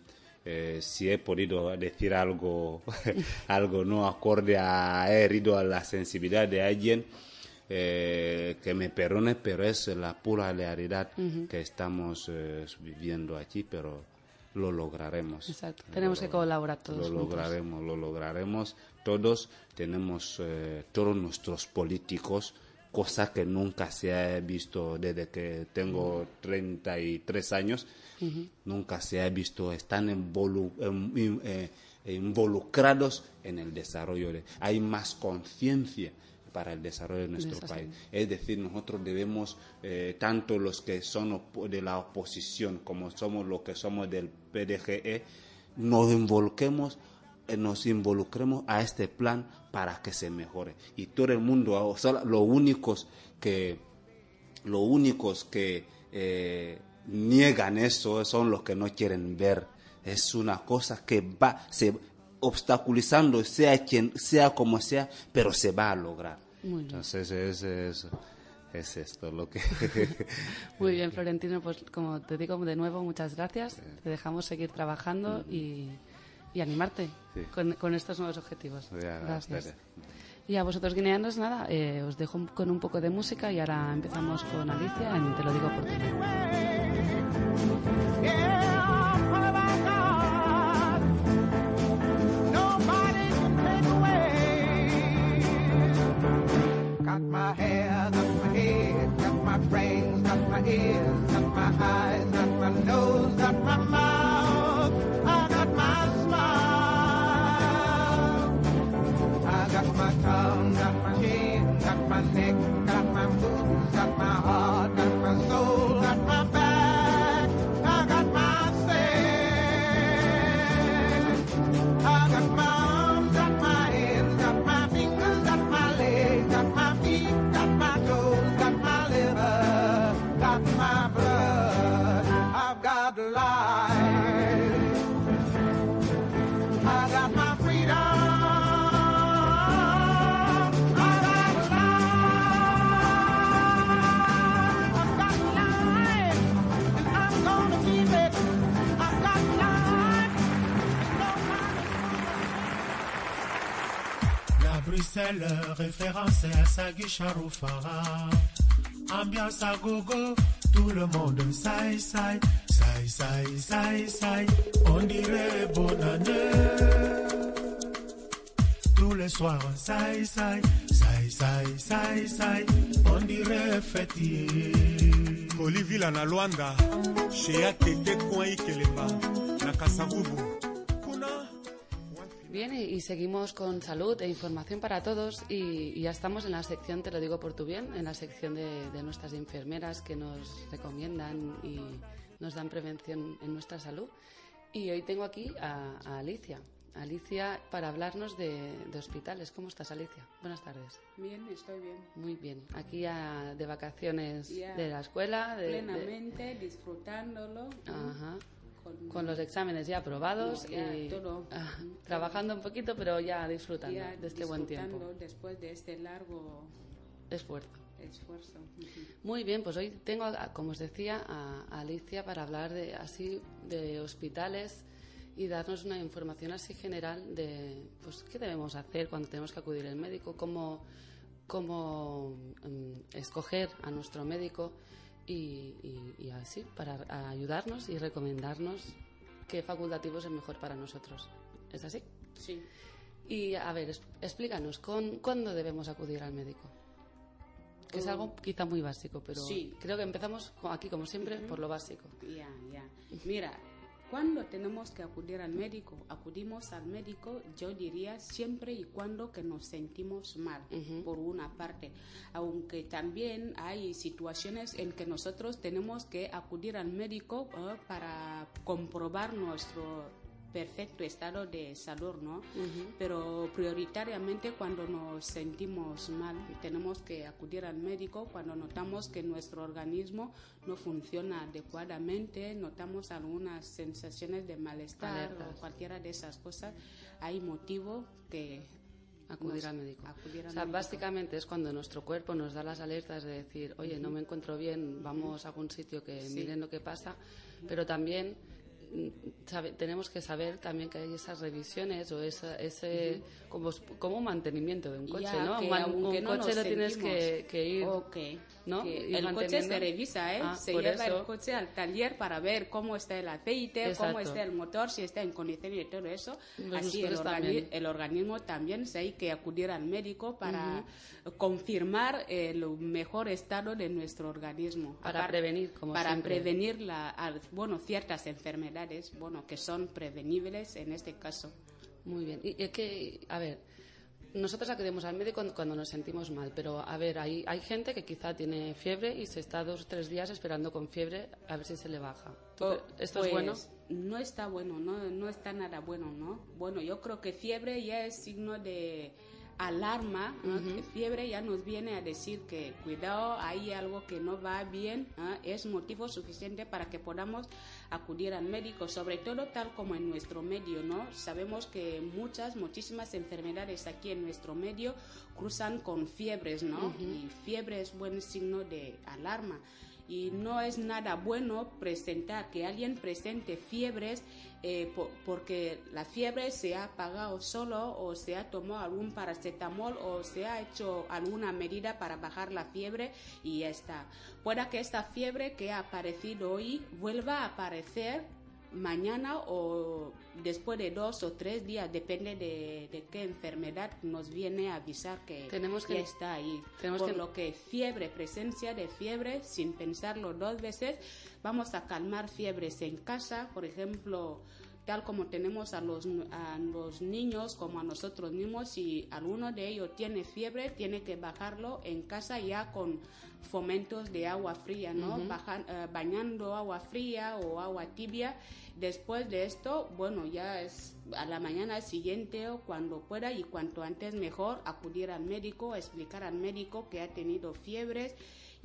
eh, si he podido decir algo, *laughs* algo no acorde a, he herido a la sensibilidad de alguien, eh, que me perdone, pero es la pura realidad que estamos eh, viviendo aquí, pero lo lograremos. Exacto. Tenemos que colaborar todos Lo juntos. lograremos, lo lograremos. Todos tenemos, eh, todos nuestros políticos, cosa que nunca se ha visto desde que tengo 33 años, nunca se ha visto, están involu- em- eh, involucrados en el desarrollo. De, hay más conciencia para el desarrollo de nuestro Eso sí. país. Es decir, nosotros debemos, eh, tanto los que son de la oposición como somos los que somos del PDGE, nos involucremos, nos involucremos a este plan para que se mejore. Y todo el mundo, o sea, los únicos que, los únicos que eh, niegan eso son los que no quieren ver. Es una cosa que va, se obstaculizando, sea quien, sea como sea, pero se va a lograr. Muy bien. Entonces es, es, es esto lo que... *laughs* Muy bien, Florentino, pues como te digo de nuevo, muchas gracias. Te dejamos seguir trabajando y, y animarte Sí. con, con estos nuevos objetivos. Ya, Gracias. espere. Y a vosotros guineanos, nada, eh, os dejo con un poco de música y ahora empezamos con Alicia en Te lo digo por ti. Got my hair, Bruxelles, référence à Sagui Charoufara. Ambiance à gogo, tout le monde saï saï, saï saï saï. On dirait bonne année. Tous les soirs, saï saï, saï saï saï saï. On dirait fêtier. kolivila na lwanda shea tete coin ikelemba na Bien, y, y seguimos con salud e información para todos y, y ya estamos en la sección, te lo digo por tu bien, en la sección de, de nuestras enfermeras que nos recomiendan y nos dan prevención en nuestra salud. Y hoy tengo aquí a, a Alicia. Alicia para hablarnos de, de hospitales. ¿Cómo estás, Alicia? Buenas tardes. Bien, estoy bien. Muy bien. Aquí ah, de vacaciones Ya. de la escuela. De, de- Plenamente disfrutándolo. ¿no? Ajá. Con- Con los exámenes ya aprobados Ya, y todo. ah, Ujú. trabajando un poquito, pero ya disfrutando ya de este buen tiempo. disfrutando después de este largo Esfuerzo. esfuerzo. Ujú. Muy bien, pues hoy tengo, como os decía, a, Alicia para hablar de así de hospitales y darnos una información así general de pues qué debemos hacer cuando tenemos que acudir al médico, cómo, cómo mm, escoger a nuestro médico y, y- y así para ayudarnos y recomendarnos qué facultativo es el mejor para nosotros. ¿Es así? Sí. Y a ver, explícanos, ¿con, ¿cuándo debemos acudir al médico? Que es algo quizá muy básico, pero Sí. creo que empezamos aquí, como siempre, por lo básico. Ya, ya. Mira, cuando tenemos que acudir al médico, acudimos al médico, yo diría siempre y cuando que nos sentimos mal, por una parte. Aunque también hay situaciones en que nosotros tenemos que acudir al médico para comprobar nuestro perfecto estado de salud, ¿no? Pero prioritariamente cuando nos sentimos mal, tenemos que acudir al médico cuando notamos que nuestro organismo no funciona adecuadamente, notamos algunas sensaciones de malestar Alertas. o cualquiera de esas cosas, hay motivo que Acudir al médico. acudir al o sea, médico. básicamente es cuando nuestro cuerpo nos da las alertas de decir, oye, no me encuentro bien, vamos a algún sitio que Sí. miren lo que pasa, pero también sabe- tenemos que saber también que hay esas revisiones o esa, ese como, como un mantenimiento de un coche, Ya, ¿no? que Un, un no coche lo tienes que, que ir Ok. ¿no? Que el coche se revisa, ¿eh? Ah, se lleva eso. el coche al taller para ver cómo está el aceite, cómo Exacto. está el motor, si está en condiciones y todo eso. Pues Así el, organi- el organismo también se hay que acudir al médico para confirmar el mejor estado de nuestro organismo. Para Apar- prevenir, como Para siempre. prevenir la, bueno, ciertas enfermedades, bueno, que son prevenibles en este caso. Muy bien. Y es que, a ver, nosotros acudimos al médico cuando- nos sentimos mal, pero a ver, hay, hay gente que quizá tiene fiebre y se está dos o tres días esperando con fiebre a ver si se le baja. ¿Tú Oh, ¿Esto pues, es bueno? No está bueno, no, no está nada bueno, ¿no? Bueno, yo creo que fiebre ya es signo de alarma, fiebre ya nos viene a decir que cuidado, hay algo que no va bien, ¿ah? es motivo suficiente para que podamos acudir al médico, sobre todo tal como en nuestro medio, ¿no? Sabemos que muchas, muchísimas enfermedades aquí en nuestro medio cruzan con fiebres, ¿no? Y fiebre es buen signo de alarma y no es nada bueno presentar que alguien presente fiebres eh, po- porque la fiebre se ha apagado solo o se ha tomado algún paracetamol o se ha hecho alguna medida para bajar la fiebre y ya está. Pueda que esta fiebre que ha aparecido hoy vuelva a aparecer mañana o después de dos o tres días, depende de, de qué enfermedad nos viene a avisar que, Tenemos que- ya está ahí. tenemos Por que- lo que fiebre, presencia de fiebre, sin pensarlo dos veces, vamos a calmar fiebres en casa, por ejemplo, tal como tenemos a los, a los niños como a nosotros mismos, si alguno de ellos tiene fiebre, tiene que bajarlo en casa ya con fomentos de agua fría, ¿no? Bajan- eh, bañando agua fría o agua tibia. Después de esto, bueno, ya es a la mañana siguiente o cuando pueda y cuanto antes mejor acudir al médico, explicar al médico que ha tenido fiebres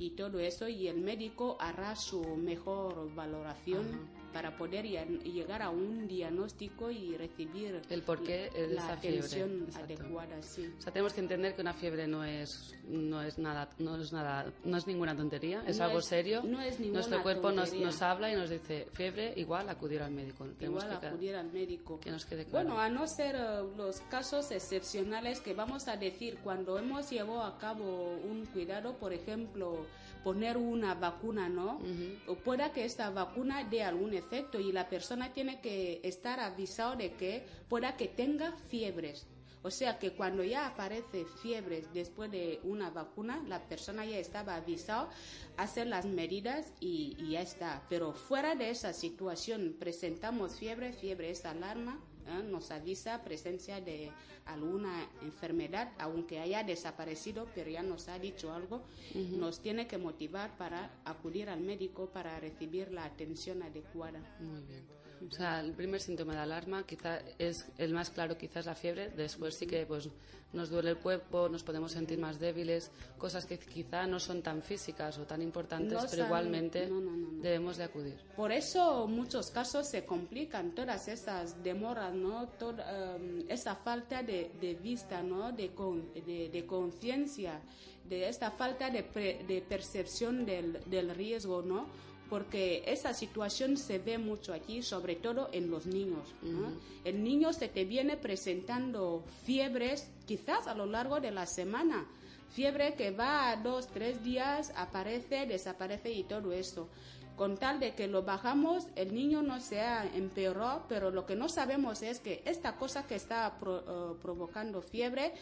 y todo eso y el médico hará su mejor valoración para poder llegar a un diagnóstico y recibir El porqué de la fiebre, atención exacto. adecuada, sí. O sea, tenemos que entender que una fiebre no es, no es nada, no es nada, no es ninguna tontería, es No algo es- serio. no es ninguna Nuestro cuerpo nos, nos habla y nos dice fiebre igual acudir al médico. Tenemos Igual que acudir al médico. que nos quede claro. Bueno, a no ser eh, los casos excepcionales que vamos a decir cuando hemos llevado a cabo un cuidado, por ejemplo, poner una vacuna, ¿no? O pueda que esta vacuna dé algún efecto y la persona tiene que estar avisado de que pueda que tenga fiebres. O sea que cuando ya aparece fiebres después de una vacuna, la persona ya estaba avisado, hacer las medidas y, y ya está. Pero fuera de esa situación, presentamos fiebre, fiebre es alarma, ¿eh? nos avisa presencia de alguna enfermedad, aunque haya desaparecido, pero ya nos ha dicho algo, nos tiene que motivar para acudir al médico para recibir la atención adecuada. Muy bien. O sea, el primer síntoma de alarma quizá es el más claro, quizás la fiebre. Después sí que pues nos duele el cuerpo, nos podemos sentir más débiles, cosas que quizá no son tan físicas o tan importantes, No pero igualmente no, no, debemos de acudir. Por eso muchos casos se complican todas esas demoras, ¿no? Toda em, esa falta de, de vista, ¿no? De, con- de, de conciencia, de esta falta de, pre- de percepción del, del riesgo, ¿no? Porque esa situación se ve mucho aquí, sobre todo en los niños. ¿no? El niño se te viene presentando fiebres quizás a lo largo de la semana. Fiebre que va a dos, tres días, aparece, desaparece y todo eso. Con tal de que lo bajamos, el niño no se ha empeorado, pero lo que no sabemos es que esta cosa que está pro- eh, provocando fiebre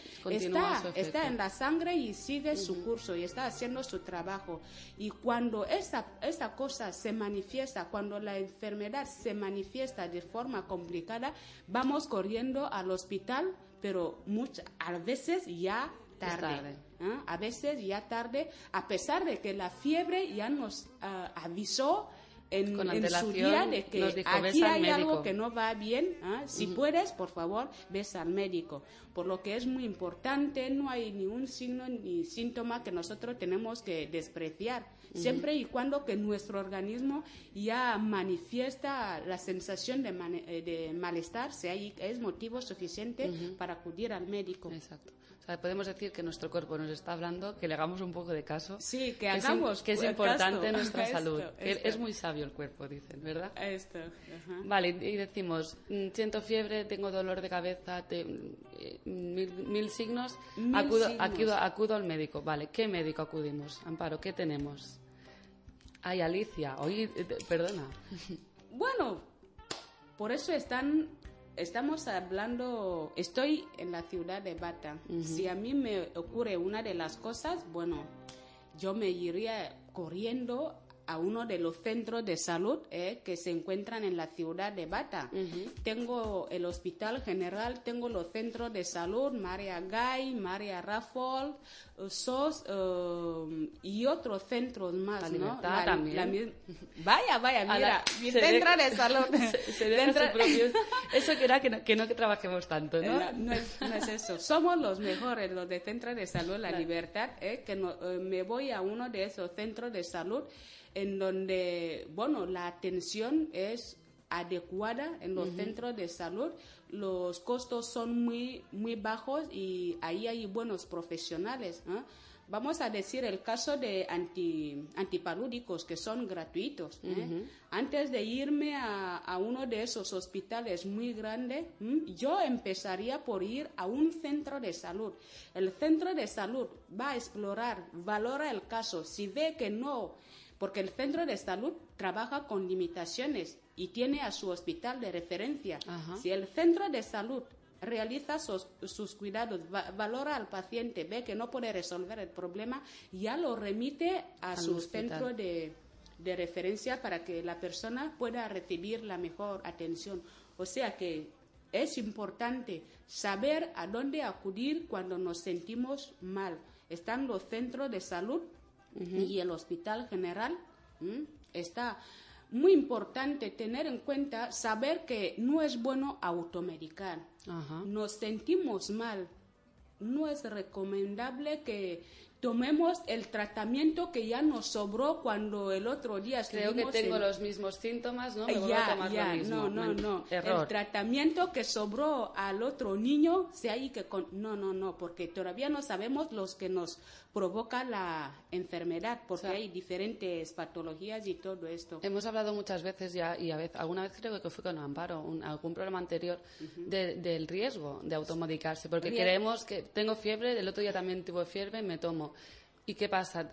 está en la sangre y sigue su curso y está haciendo su trabajo. Y cuando esa, esa cosa se manifiesta, cuando la enfermedad se manifiesta de forma complicada, vamos corriendo al hospital, pero muchas, a veces ya tarde. ¿Ah? A veces ya tarde, a pesar de que la fiebre ya nos ah, avisó en, Con en su día de que dijo, aquí "Ves al hay algo médico". que no va bien, ¿ah? si puedes, por favor, ves al médico. Por lo que es muy importante, no hay ni un signo ni síntoma que nosotros tenemos que despreciar, siempre y cuando que nuestro organismo ya manifiesta la sensación de, eh, de malestar, si hay, es motivo suficiente para acudir al médico. Exacto. O sea, podemos decir que nuestro cuerpo nos está hablando, que le hagamos un poco de caso. Sí, que hagamos que es importante nuestra *laughs* esto, salud. que. Es muy sabio el cuerpo, dicen, ¿verdad? Esto, ajá. Vale, y decimos, mm, siento fiebre, tengo dolor de cabeza, te- eh, mil, mil signos, Mil acudo, signos. Acudo, acudo al médico. Vale, ¿qué médico acudimos? Amparo, ¿qué tenemos? Ay, Alicia, oye, eh, perdona. *laughs* Bueno, por eso están, estamos hablando, estoy en la ciudad de Bata. Si a mí me ocurre una de las cosas, bueno, yo me iría corriendo a uno de los centros de salud eh, que se encuentran en la ciudad de Bata. Tengo el Hospital General, tengo los centros de salud, María Gay, María Raffol, eh, SOS eh, y otros centros más. La ¿no? Libertad también. mi- vaya, vaya, la- mira, mi centro de salud. *laughs* Se, se deja Centro- su propio- Eso que era que no, que no trabajemos tanto, ¿no? Eh, no, es, no es eso. Somos los mejores, los de Centro de Salud La Libertad, eh, que no- eh, me voy a uno de esos centros de salud en donde, bueno, la atención es adecuada en los centros de salud, los costos son muy, muy bajos y ahí hay buenos profesionales. ¿eh? Vamos a decir el caso de anti, antipalúdicos que son gratuitos. ¿eh? Antes de irme a, a uno de esos hospitales muy grandes, ¿m? yo empezaría por ir a un centro de salud. El centro de salud va a explorar, valora el caso. Si ve que no, porque el centro de salud trabaja con limitaciones y tiene a su hospital de referencia. Ajá. Si el centro de salud realiza sus, sus cuidados, va- valora al paciente, ve que no puede resolver el problema, ya lo remite a Al su hospital. centro de, de referencia para que la persona pueda recibir la mejor atención. O sea que es importante saber a dónde acudir cuando nos sentimos mal. Están los centros de salud y el hospital general. ¿m? Está muy importante tener en cuenta, saber que no es bueno automedicar. Ajá. Nos sentimos mal. No es recomendable que tomemos el tratamiento que ya nos sobró cuando el otro día Creo que tengo en- los mismos síntomas, ¿no? Me ya, a tomar ya, lo mismo. no, no, no. Error. El tratamiento que sobró al otro niño, se hay que con... no, no, no, porque todavía no sabemos los que nos provoca la enfermedad, porque O sea, hay diferentes patologías y todo esto. Hemos hablado muchas veces ya, y a vez, alguna vez creo que fue con Amparo, un- algún programa anterior, de- del riesgo de automedicarse, porque Riesgo. creemos que tengo fiebre, el otro día también tuve fiebre, me tomo. ¿Y qué pasa?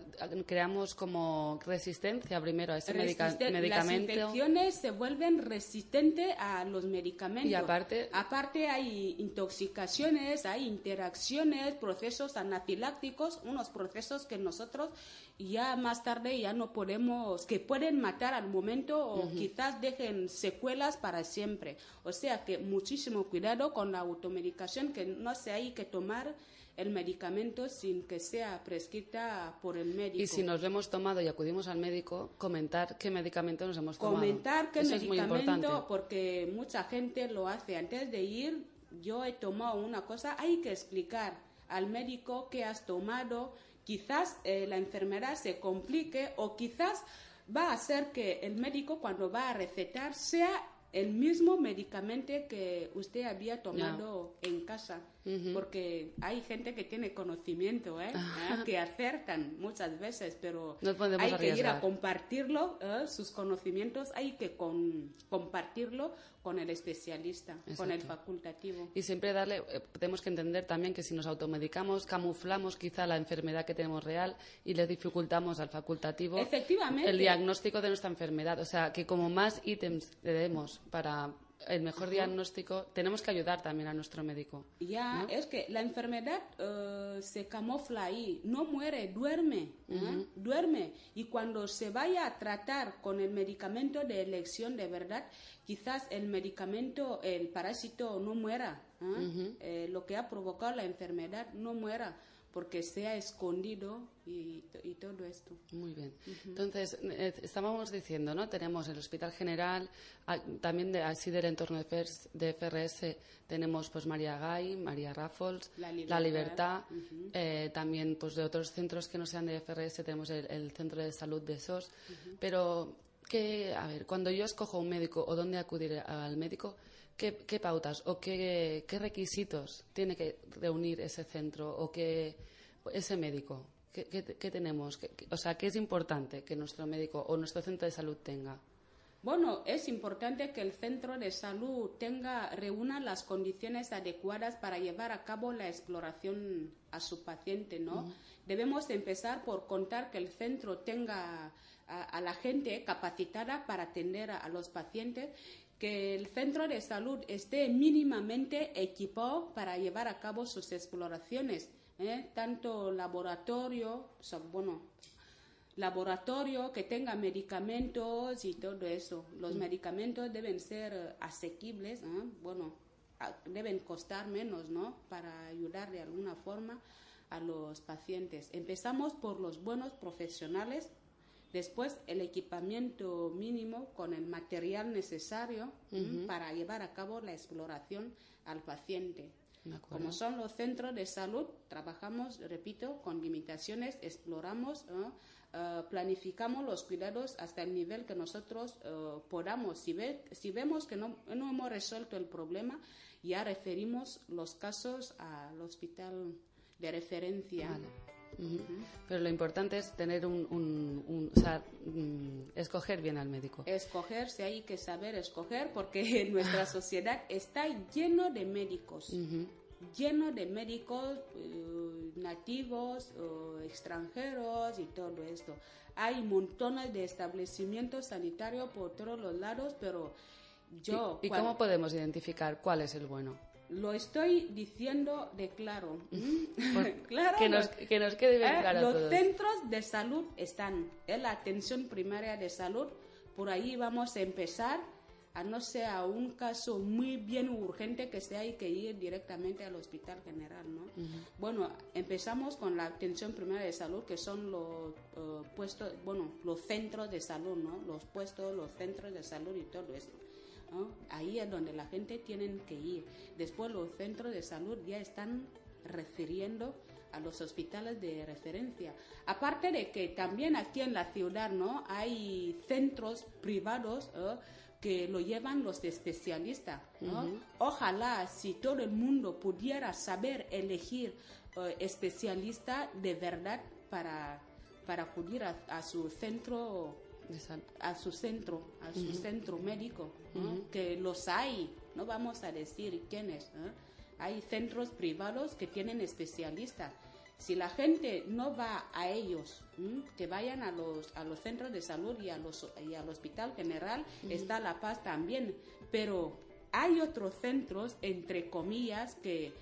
Creamos como resistencia primero a ese medica- medicamento. Las infecciones se vuelven resistentes a los medicamentos. Y aparte- Aparte hay intoxicaciones, hay interacciones, procesos anafilácticos, unos procesos que nosotros ya más tarde ya no podemos, que pueden matar al momento o quizás dejen secuelas para siempre. O sea que muchísimo cuidado con la automedicación, que no se hay que tomar el medicamento sin que sea prescrita por el médico. Y si nos lo hemos tomado y acudimos al médico, comentar qué medicamento nos hemos tomado. comentar qué Eso es muy medicamento, importante. porque mucha gente lo hace antes de ir. Yo he tomado una cosa, hay que explicar al médico qué has tomado. Quizás eh, la enfermedad se complique o quizás va a hacer que el médico cuando va a recetar sea el mismo medicamento que usted había tomado en casa. Porque hay gente que tiene conocimiento, ¿eh? Ah, que acertan muchas veces, pero No hay que ir arriesgar. a compartirlo, ¿eh? sus conocimientos hay que con- compartirlo con el especialista, con el Exacto. facultativo. Y siempre darle, eh, tenemos que entender también que si nos automedicamos, camuflamos quizá la enfermedad que tenemos real y le dificultamos al facultativo Efectivamente. el diagnóstico de nuestra enfermedad. O sea, que como más ítems le demos para el mejor diagnóstico, tenemos que ayudar también a nuestro médico. Ya, es que la enfermedad eh, se camufla ahí, no muere, duerme, ¿eh? duerme. Y cuando se vaya a tratar con el medicamento de elección de verdad, quizás el medicamento, el parásito no muera, ¿eh? Eh, lo que ha provocado la enfermedad no muera. Porque se ha escondido y, y todo esto. Muy bien. Entonces, eh, estábamos diciendo, ¿no? Tenemos el Hospital General, ah, también de, así del entorno de, FERS de FRS, tenemos pues María Gay, María Raffles, La La Libertad, Libertad, eh, también pues de otros centros que no sean de FRS, tenemos el, el Centro de Salud de SOS. Pero, ¿qué, a ver, cuando yo escojo un médico o dónde acudir al médico, ¿qué, qué pautas o qué, qué requisitos tiene que reunir ese centro o qué, ese médico? ¿Qué, tenemos? ¿Qué- qué- o sea, ¿qué es importante que nuestro médico o nuestro centro de salud tenga? Bueno, es importante que el centro de salud tenga, reúna las condiciones adecuadas para llevar a cabo la exploración a su paciente, ¿no? Debemos empezar por contar que el centro tenga a, a la gente capacitada para atender a, a los pacientes, que el centro de salud esté mínimamente equipado para llevar a cabo sus exploraciones, ¿eh? tanto laboratorio, o sea, bueno, laboratorio que tenga medicamentos y todo eso. Los medicamentos deben ser eh, asequibles, ¿no? bueno, deben costar menos, ¿no? Para ayudar de alguna forma a los pacientes. Empezamos por los buenos profesionales, después el equipamiento mínimo con el material necesario para llevar a cabo la exploración al paciente. Como son los centros de salud, trabajamos, repito, con limitaciones, exploramos. Eh, planificamos los cuidados hasta el nivel que nosotros eh, podamos. Si, ve- si vemos que no, no hemos resuelto el problema, ya referimos los casos al hospital de referencia. Vale. Pero lo importante es tener un, un- un- o sea, mm, escoger bien al médico. Escoger, si hay que saber escoger, porque *laughs* nuestra sociedad está lleno de médicos. Lleno de médicos eh, nativos o extranjeros y todo esto. Hay montones de establecimientos sanitarios por todos los lados, pero yo ¿Y, cómo podemos identificar cuál es el bueno? Lo estoy diciendo de claro. *laughs* Claro. que, nos, lo- que nos quede bien ¿eh? claro Los todos. centros de salud están en la atención primaria de salud. Por ahí vamos a empezar, a no ser un caso muy bien urgente que se hay que ir directamente al hospital general, ¿no? Bueno, empezamos con la atención primaria de salud, que son los eh, puestos, bueno, los centros de salud, ¿no? Los puestos, los centros de salud y todo eso. ¿No? Ahí es donde la gente tiene que ir. Después los centros de salud ya están refiriendo a los hospitales de referencia. Aparte de que también aquí en la ciudad, ¿no? Hay centros privados ¿eh? que lo llevan los especialistas, ¿no? Ojalá si todo el mundo pudiera saber elegir eh, especialista de verdad para, para acudir a, a su centro A su centro, a su centro médico, ¿no? que los hay, no vamos a decir quiénes. ¿no? Hay centros privados que tienen especialistas. Si la gente no va a ellos, que vayan a los, a los centros de salud y, a los, y al hospital general, está La Paz también. Pero hay otros centros, entre comillas, que eh,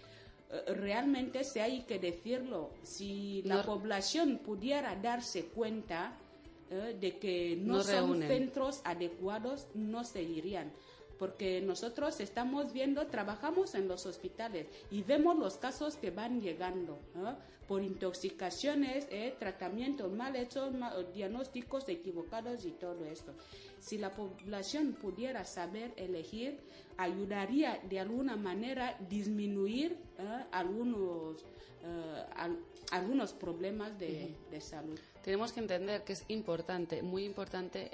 realmente se hay que decirlo. Si la población pudiera darse cuenta eh, de que no, No son reúnen. centros adecuados, no seguirían. Porque nosotros estamos viendo, trabajamos en los hospitales y vemos los casos que van llegando ¿eh? por intoxicaciones, eh, tratamientos mal hechos, diagnósticos equivocados y todo esto. Si la población pudiera saber elegir, ayudaría de alguna manera disminuir eh, algunos, eh, al- algunos problemas de, de salud. Tenemos que entender que es importante, muy importante,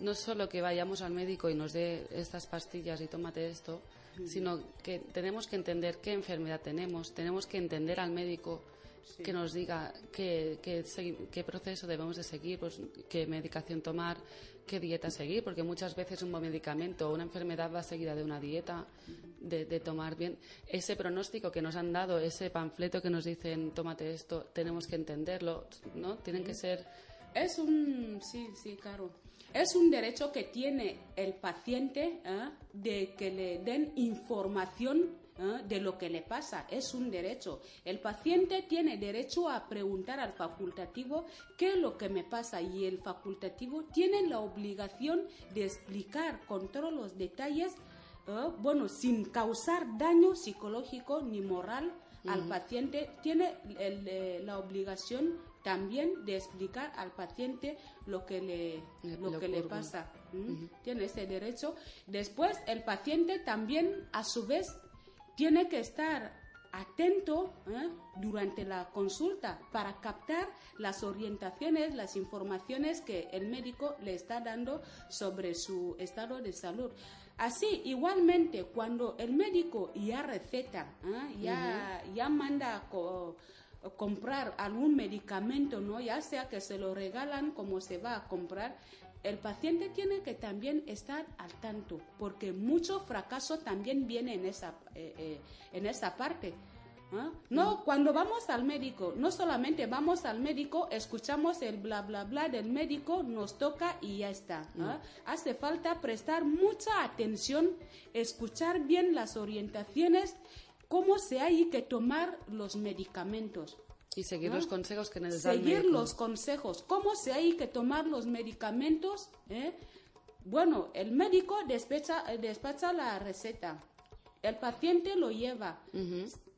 no solo que vayamos al médico y nos dé estas pastillas y tómate esto, sino que tenemos que entender qué enfermedad tenemos, tenemos que entender al médico que nos diga qué, qué proceso debemos de seguir, pues, qué medicación tomar, qué dieta seguir, porque muchas veces un medicamento o una enfermedad va seguida de una dieta, de, de tomar bien. Ese pronóstico que nos han dado, ese panfleto que nos dicen tómate esto, tenemos que entenderlo, ¿no? Tienen que ser Es un, sí, sí, claro. Es un derecho que tiene el paciente ¿eh? de que le den información ¿eh? de lo que le pasa. Es un derecho. El paciente tiene derecho a preguntar al facultativo qué es lo que me pasa y el facultativo tiene la obligación de explicar con todos los detalles, ¿eh? bueno, sin causar daño psicológico ni moral al paciente, tiene el, eh, la obligación también de explicar al paciente lo que le, lo que le pasa. Tiene ese derecho. Después, el paciente también, a su vez, tiene que estar atento ¿eh? durante la consulta para captar las orientaciones, las informaciones que el médico le está dando sobre su estado de salud. Así, igualmente, cuando el médico ya receta, ¿eh? ya, ya manda co- comprar algún medicamento, ¿no? ya sea que se lo regalan como se va a comprar, el paciente tiene que también estar al tanto, porque mucho fracaso también viene en esa, eh, eh, en esa parte. ¿ah? No, cuando vamos al médico, no solamente vamos al médico, escuchamos el bla bla bla del médico, nos toca y ya está. ¿ah? Hace falta prestar mucha atención, escuchar bien las orientaciones, cómo se hay que tomar los medicamentos. Y seguir ¿no? los consejos que el Seguir los consejos. ¿Cómo se hay que tomar los medicamentos? eh? Bueno, el médico despacha, eh, despacha la receta. El paciente lo lleva.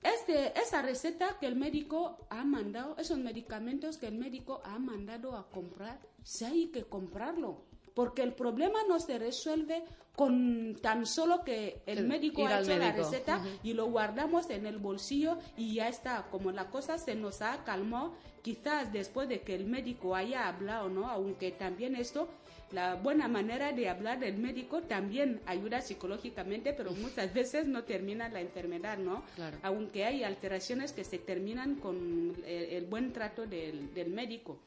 Este, esa receta que el médico ha mandado, esos medicamentos que el médico ha mandado a comprar, sí hay que comprarlo. Porque el problema no se resuelve con tan solo que el médico ha hecho la receta y lo guardamos en el bolsillo y ya está. Como la cosa se nos ha calmado, quizás después de que el médico haya hablado, ¿no? Aunque también esto, la buena manera de hablar del médico también ayuda psicológicamente, pero muchas veces no termina la enfermedad, ¿no? Claro. Aunque hay alteraciones que se terminan con el, el buen trato del, del médico.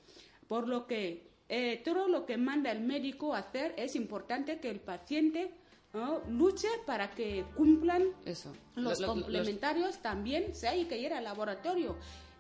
Por lo que eh, todo lo que manda el médico a hacer es importante que el paciente ¿no? luche para que cumplan Eso. los Lo- lo- los- complementarios también se hay que ir al laboratorio.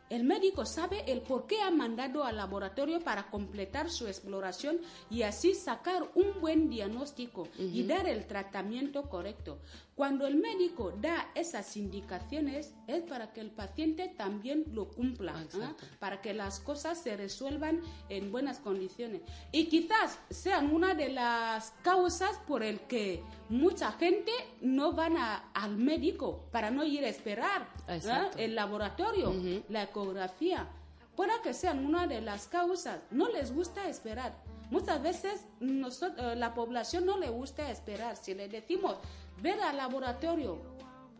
El médico sabe el por qué ha mandado al laboratorio para completar su exploración y así sacar un buen diagnóstico y dar el tratamiento correcto. Cuando el médico da esas indicaciones es para que el paciente también lo cumpla. Exacto. para que las cosas se resuelvan en buenas condiciones. Y quizás sean una de las causas por el que mucha gente no van a- al médico para no ir a esperar. Exacto. el laboratorio, la ecografía. Puede que sean una de las causas. No les gusta esperar. Muchas veces noso- eh, la población no le gusta esperar. Si le decimos, ver al laboratorio,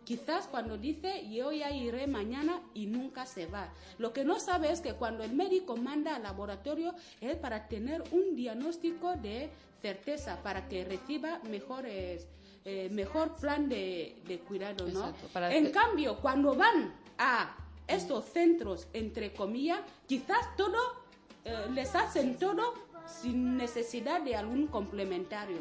Quizás cuando dice yo ya iré mañana y nunca se va. Lo que no sabe es que cuando el médico manda al laboratorio es para tener un diagnóstico de certeza, para que reciba mejores, eh, mejor plan de, de cuidado, ¿no? Exacto, para en que- cambio, cuando van a estos centros, entre comillas, quizás todo, eh, les hacen todo sin necesidad de algún complementario.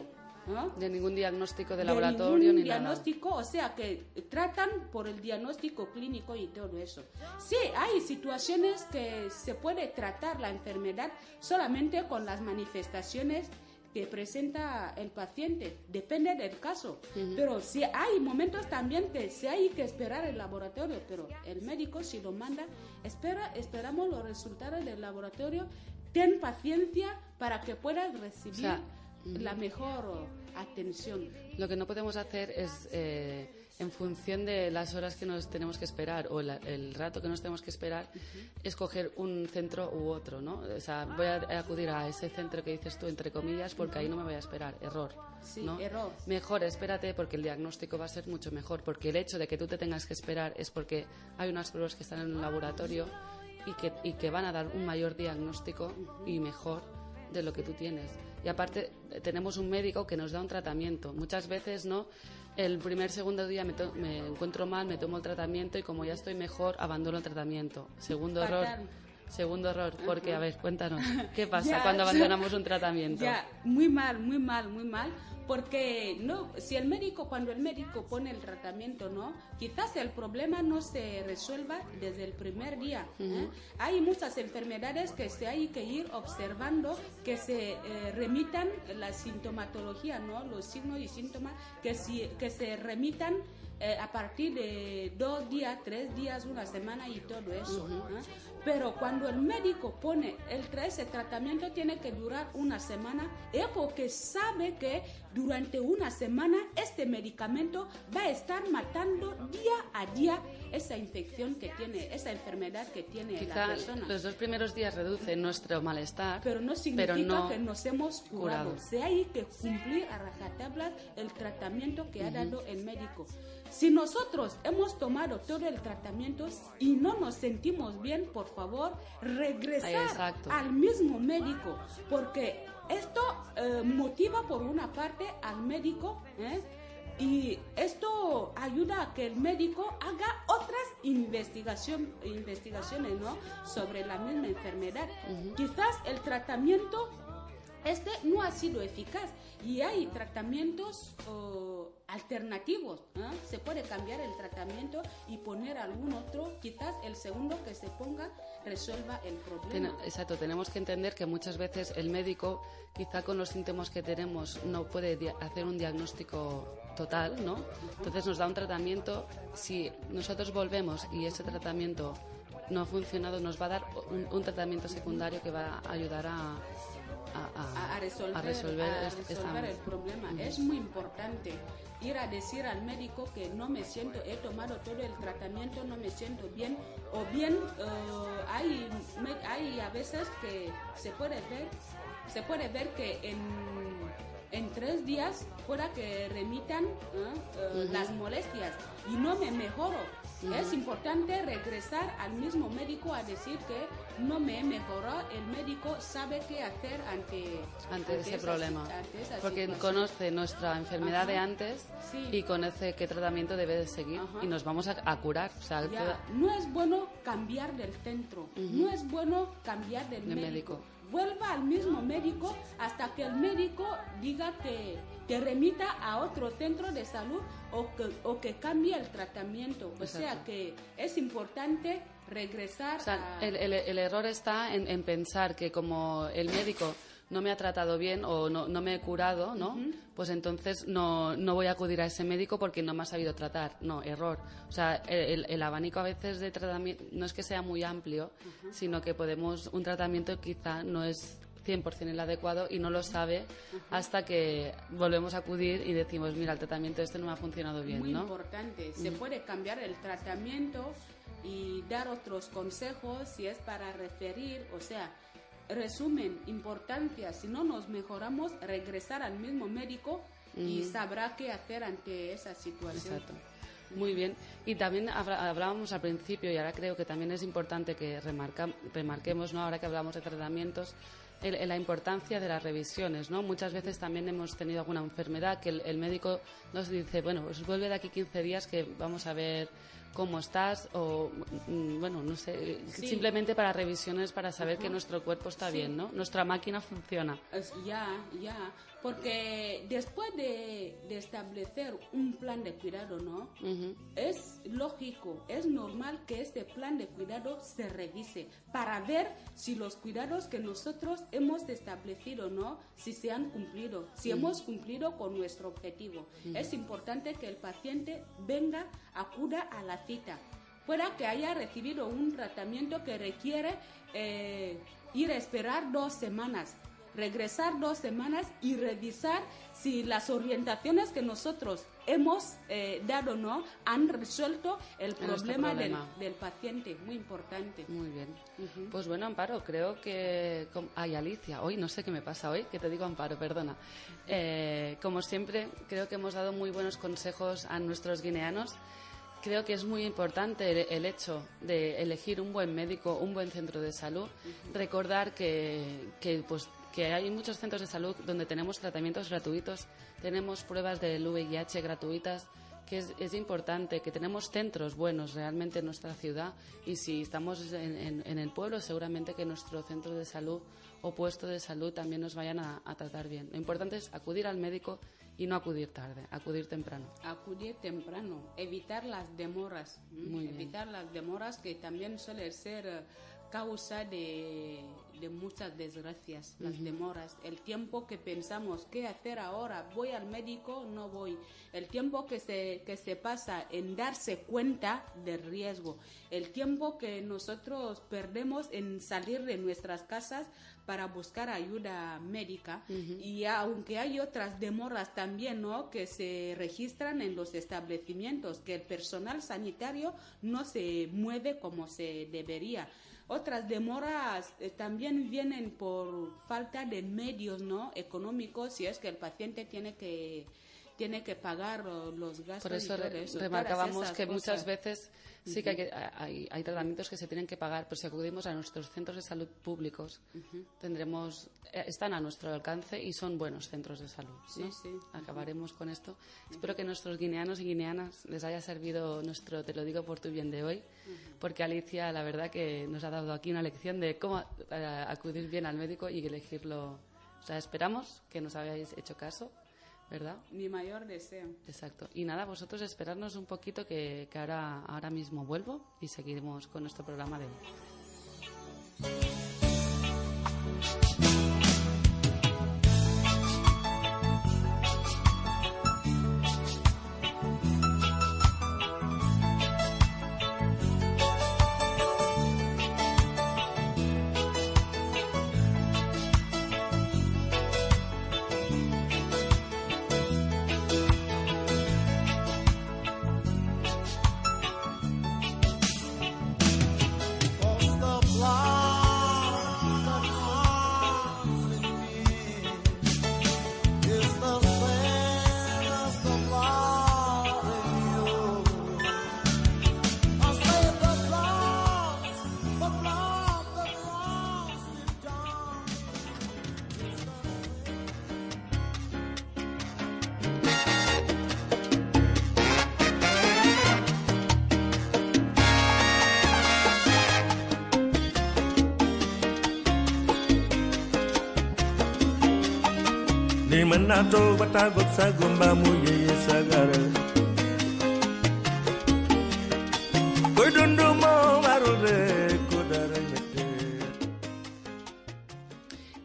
¿No? De ningún diagnóstico de de laboratorio ningún ni nada. diagnóstico, o sea que tratan por el diagnóstico clínico y todo eso. Sí, hay situaciones que se puede tratar la enfermedad solamente con las manifestaciones que presenta el paciente, depende del caso. Pero si hay momentos también que se hay que esperar el laboratorio, pero el médico si lo manda, espera, esperamos los resultados del laboratorio, ten paciencia para que puedas recibir O sea, la mejor atención. Lo que no podemos hacer es, eh, en función de las horas que nos tenemos que esperar o la- el rato que nos tenemos que esperar, escoger un centro u otro, ¿no? O sea, voy a acudir a ese centro que dices tú, entre comillas, porque ahí no me voy a esperar. Error. Sí, ¿no? error. Mejor espérate porque el diagnóstico va a ser mucho mejor, porque el hecho de que tú te tengas que esperar es porque hay unas pruebas que están en un laboratorio y que, y que van a dar un mayor diagnóstico y mejor de lo que tú tienes. Y aparte tenemos un médico que nos da un tratamiento. Muchas veces no, el primer segundo día me, to- me encuentro mal, me tomo el tratamiento y como ya estoy mejor abandono el tratamiento. Segundo error. Segundo error, porque a ver, cuéntanos, ¿qué *laughs* pasa Ya, cuando abandonamos un tratamiento? *laughs* Ya, muy mal, muy mal, muy mal, porque no, si el médico, cuando el médico pone el tratamiento, ¿no? Quizás el problema no se resuelva desde el primer día. ¿eh? Hay muchas enfermedades que se hay que ir observando, que se eh, remitan la sintomatología, ¿no? Los signos y síntomas, que, si, que se remitan eh, a partir de dos días, tres días, una semana y todo eso. Pero cuando el médico pone el tra- ese tratamiento tiene que durar una semana, es porque sabe que durante una semana este medicamento va a estar matando día a día esa infección que tiene, esa enfermedad que tiene la Quizá persona. los dos primeros días reduce nuestro malestar, Pero no significa no que nos hemos curado. curado. Se hay que cumplir a rajatablas el tratamiento que ha dado el médico. Si nosotros hemos tomado todo el tratamiento y no nos sentimos bien, por favor, regresar exacto. al mismo médico, porque esto eh, motiva por una parte al médico, ¿eh? Y esto ayuda a que el médico haga otras investigación, investigaciones ¿no? sobre la misma enfermedad. Quizás el tratamiento este no ha sido eficaz y hay tratamientos oh, alternativos. ¿eh? Se puede cambiar el tratamiento y poner algún otro. Quizás el segundo que se ponga resuelva el problema. Exacto, tenemos que entender que muchas veces el médico, quizá con los síntomas que tenemos, no puede hacer un diagnóstico total, ¿no? Entonces nos da un tratamiento. Si nosotros volvemos y ese tratamiento no ha funcionado, nos va a dar un, un tratamiento secundario que va a ayudar a, a- a- a, resolver, a resolver a es- resolver el problema. Es muy importante ir a decir al médico que no me siento, he tomado todo el tratamiento, no me siento bien, o bien eh, hay, hay a veces que se puede ver, se puede ver que en, en tres días pueda que remitan ¿eh? Eh, las molestias y no me mejoro. Es importante regresar al mismo médico a decir que no me mejoró. El médico sabe qué hacer ante, ante ese esa problema. si- ante esa Porque situación. conoce nuestra enfermedad Ajá. de antes Sí. y conoce qué tratamiento debe de seguir Ajá. y nos vamos a, a curar. O sea, Ya, toda- no es bueno cambiar del centro, no es bueno cambiar del De médico. médico. Vuelva al mismo médico hasta que el médico diga que te remita a otro centro de salud o que, o que cambie el tratamiento. O sea que es importante regresar O sea, a... el, el- el error está en, en pensar que como el médico no me ha tratado bien o no, no me he curado, ¿no? Pues entonces no, no voy a acudir a ese médico porque no me ha sabido tratar. No, error. O sea, el, el abanico a veces de tratamiento no es que sea muy amplio, sino que podemos, un tratamiento quizá no es 100% el adecuado y no lo sabe hasta que volvemos a acudir y decimos, mira, el tratamiento este no me ha funcionado bien, muy ¿no? importante. Se puede cambiar el tratamiento y dar otros consejos si es para referir, o sea, resumen, importancia, si no nos mejoramos, regresar al mismo médico y sabrá qué hacer ante esa situación. Exacto. Muy bien. Y también hablábamos al principio, y ahora creo que también es importante que remarca- remarquemos, ¿no? ahora que hablamos de tratamientos, el- el- la importancia de las revisiones. ¿no? Muchas veces también hemos tenido alguna enfermedad que el, el médico nos dice, bueno, pues vuelve de aquí 15 días que vamos a ver cómo estás, o, mm, bueno, no sé, Sí. simplemente para revisiones para saber que nuestro cuerpo está Sí. bien, ¿no? Nuestra máquina funciona. Ya, ya, porque después de, de establecer un plan de cuidado, ¿no? Ujú. Es lógico, es normal que este plan de cuidado se revise para ver si los cuidados que nosotros hemos establecido, ¿no? Si se han cumplido, si hemos cumplido con nuestro objetivo. Es importante que el paciente venga, acuda a la cita. Pueda que haya recibido un tratamiento que requiere eh, ir a esperar dos semanas regresar dos semanas y revisar si las orientaciones que nosotros hemos eh, dado no han resuelto el nuestro problema, del, problema. del paciente. Muy importante. Muy bien. Pues bueno, Amparo, creo que... Ay, Alicia, hoy no sé qué me pasa hoy, que te digo Amparo, perdona. Eh, como siempre, creo que hemos dado muy buenos consejos a nuestros guineanos. Creo que es muy importante el, el hecho de elegir un buen médico, un buen centro de salud. Recordar que, que, pues, que hay muchos centros de salud donde tenemos tratamientos gratuitos, tenemos pruebas del VIH gratuitas, que es, es importante, que tenemos centros buenos realmente en nuestra ciudad y si estamos en, en- en el pueblo seguramente que nuestro centro de salud o puesto de salud también nos vayan a, a tratar bien. Lo importante es acudir al médico y no acudir tarde, acudir temprano. Acudir temprano, evitar las demoras, evitar las demoras que también suelen ser eh, causa de, de muchas desgracias, las demoras, el tiempo que pensamos qué hacer ahora, voy al médico, no voy, el tiempo que se, que se pasa en darse cuenta del riesgo, el tiempo que nosotros perdemos en salir de nuestras casas para buscar ayuda médica. Y aunque hay otras demoras también no que se registran en los establecimientos que el personal sanitario no se mueve como se debería otras demoras eh, también vienen por falta de medios no económicos si es que el paciente tiene que tiene que pagar los gastos Por eso, y todo eso, remarcábamos que muchas veces sí que hay, que- hay, hay tratamientos que se tienen que pagar, pero si acudimos a nuestros centros de salud públicos, tendremos eh, están a nuestro alcance y son buenos centros de salud. Sí, ¿no? sí. Acabaremos con esto. Espero que nuestros guineanos y guineanas les haya servido nuestro Te lo digo por tu bien de hoy, porque Alicia, la verdad, que nos ha dado aquí una lección de cómo eh, acudir bien al médico y elegirlo. O sea, esperamos que nos hayáis hecho caso, ¿verdad? mi mayor deseo Exacto. Y nada, vosotros esperarnos un poquito que, que ahora, ahora mismo vuelvo y seguiremos con nuestro programa de hoy. Ni mën naa toog ba tàggoog sago mbaa mu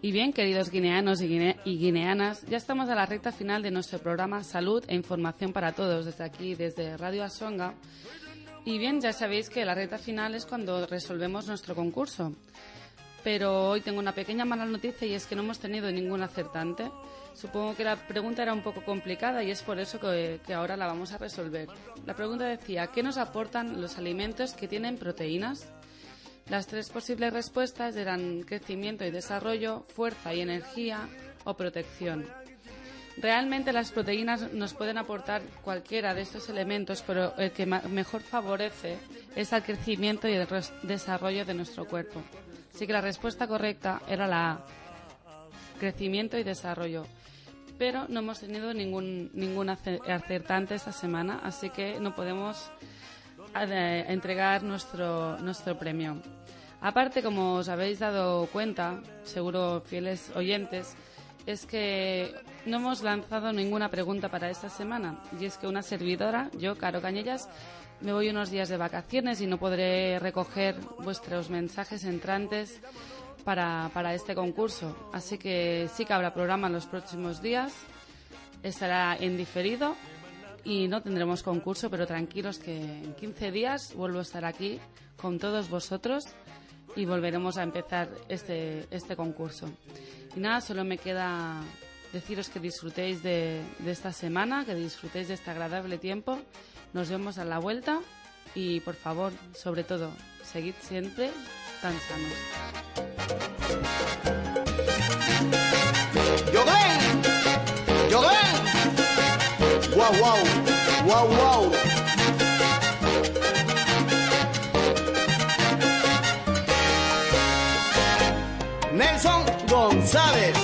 Y bien, queridos guineanos y, guine- y guineanas, ya estamos a la recta final de nuestro programa Salud e Información para Todos, desde aquí, desde Radio Asonga. Y bien, ya sabéis que la recta final es cuando resolvemos nuestro concurso. Pero hoy tengo una pequeña mala noticia y es que no hemos tenido ningún acertante. Supongo que la pregunta era un poco complicada y es por eso que, ahora la vamos a resolver. La pregunta decía, ¿qué nos aportan los alimentos que tienen proteínas? Las tres posibles respuestas eran crecimiento y desarrollo, fuerza y energía o protección. Realmente las proteínas nos pueden aportar cualquiera de estos elementos, pero el que mejor favorece es al crecimiento y el desarrollo de nuestro cuerpo. Así que la respuesta correcta era la crecimiento y desarrollo. Pero no hemos tenido ningún, ningún ace- acertante esta semana, así que no podemos eh, entregar nuestro, nuestro premio. Aparte, como os habéis dado cuenta, seguro fieles oyentes, es que no hemos lanzado ninguna pregunta para esta semana. Y es que una servidora, yo, Caro Cañellas, me voy unos días de vacaciones y no podré recoger vuestros mensajes entrantes para, para este concurso. Así que sí que habrá programa en los próximos días. Estará en diferido y no tendremos concurso, pero tranquilos que en 15 días vuelvo a estar aquí con todos vosotros y volveremos a empezar este, este concurso. Y nada, solo me queda deciros que disfrutéis de, de esta semana, que disfrutéis de este agradable tiempo. Nos vemos a la vuelta y por favor, sobre todo, seguid siempre tan sanos. ¡Yoguen! ¡Yoguen! ¡Guau, guau! ¡Guau, guau! Nelson González.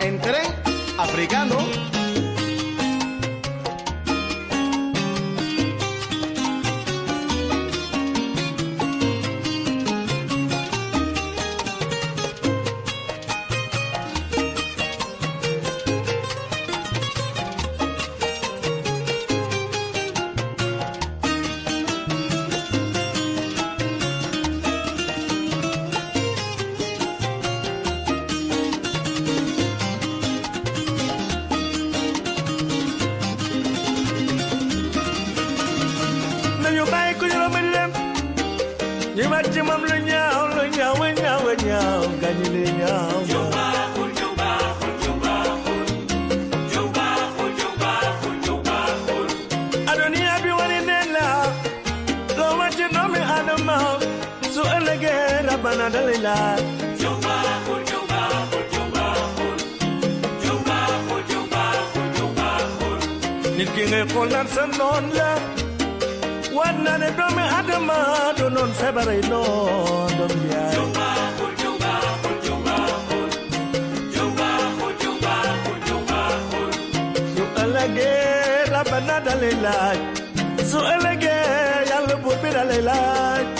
En tren africano. Ñi ma ci moom lu ñaaw lu la war naa ne doomi ma do non febare no don biai jumba jumba la yalla la le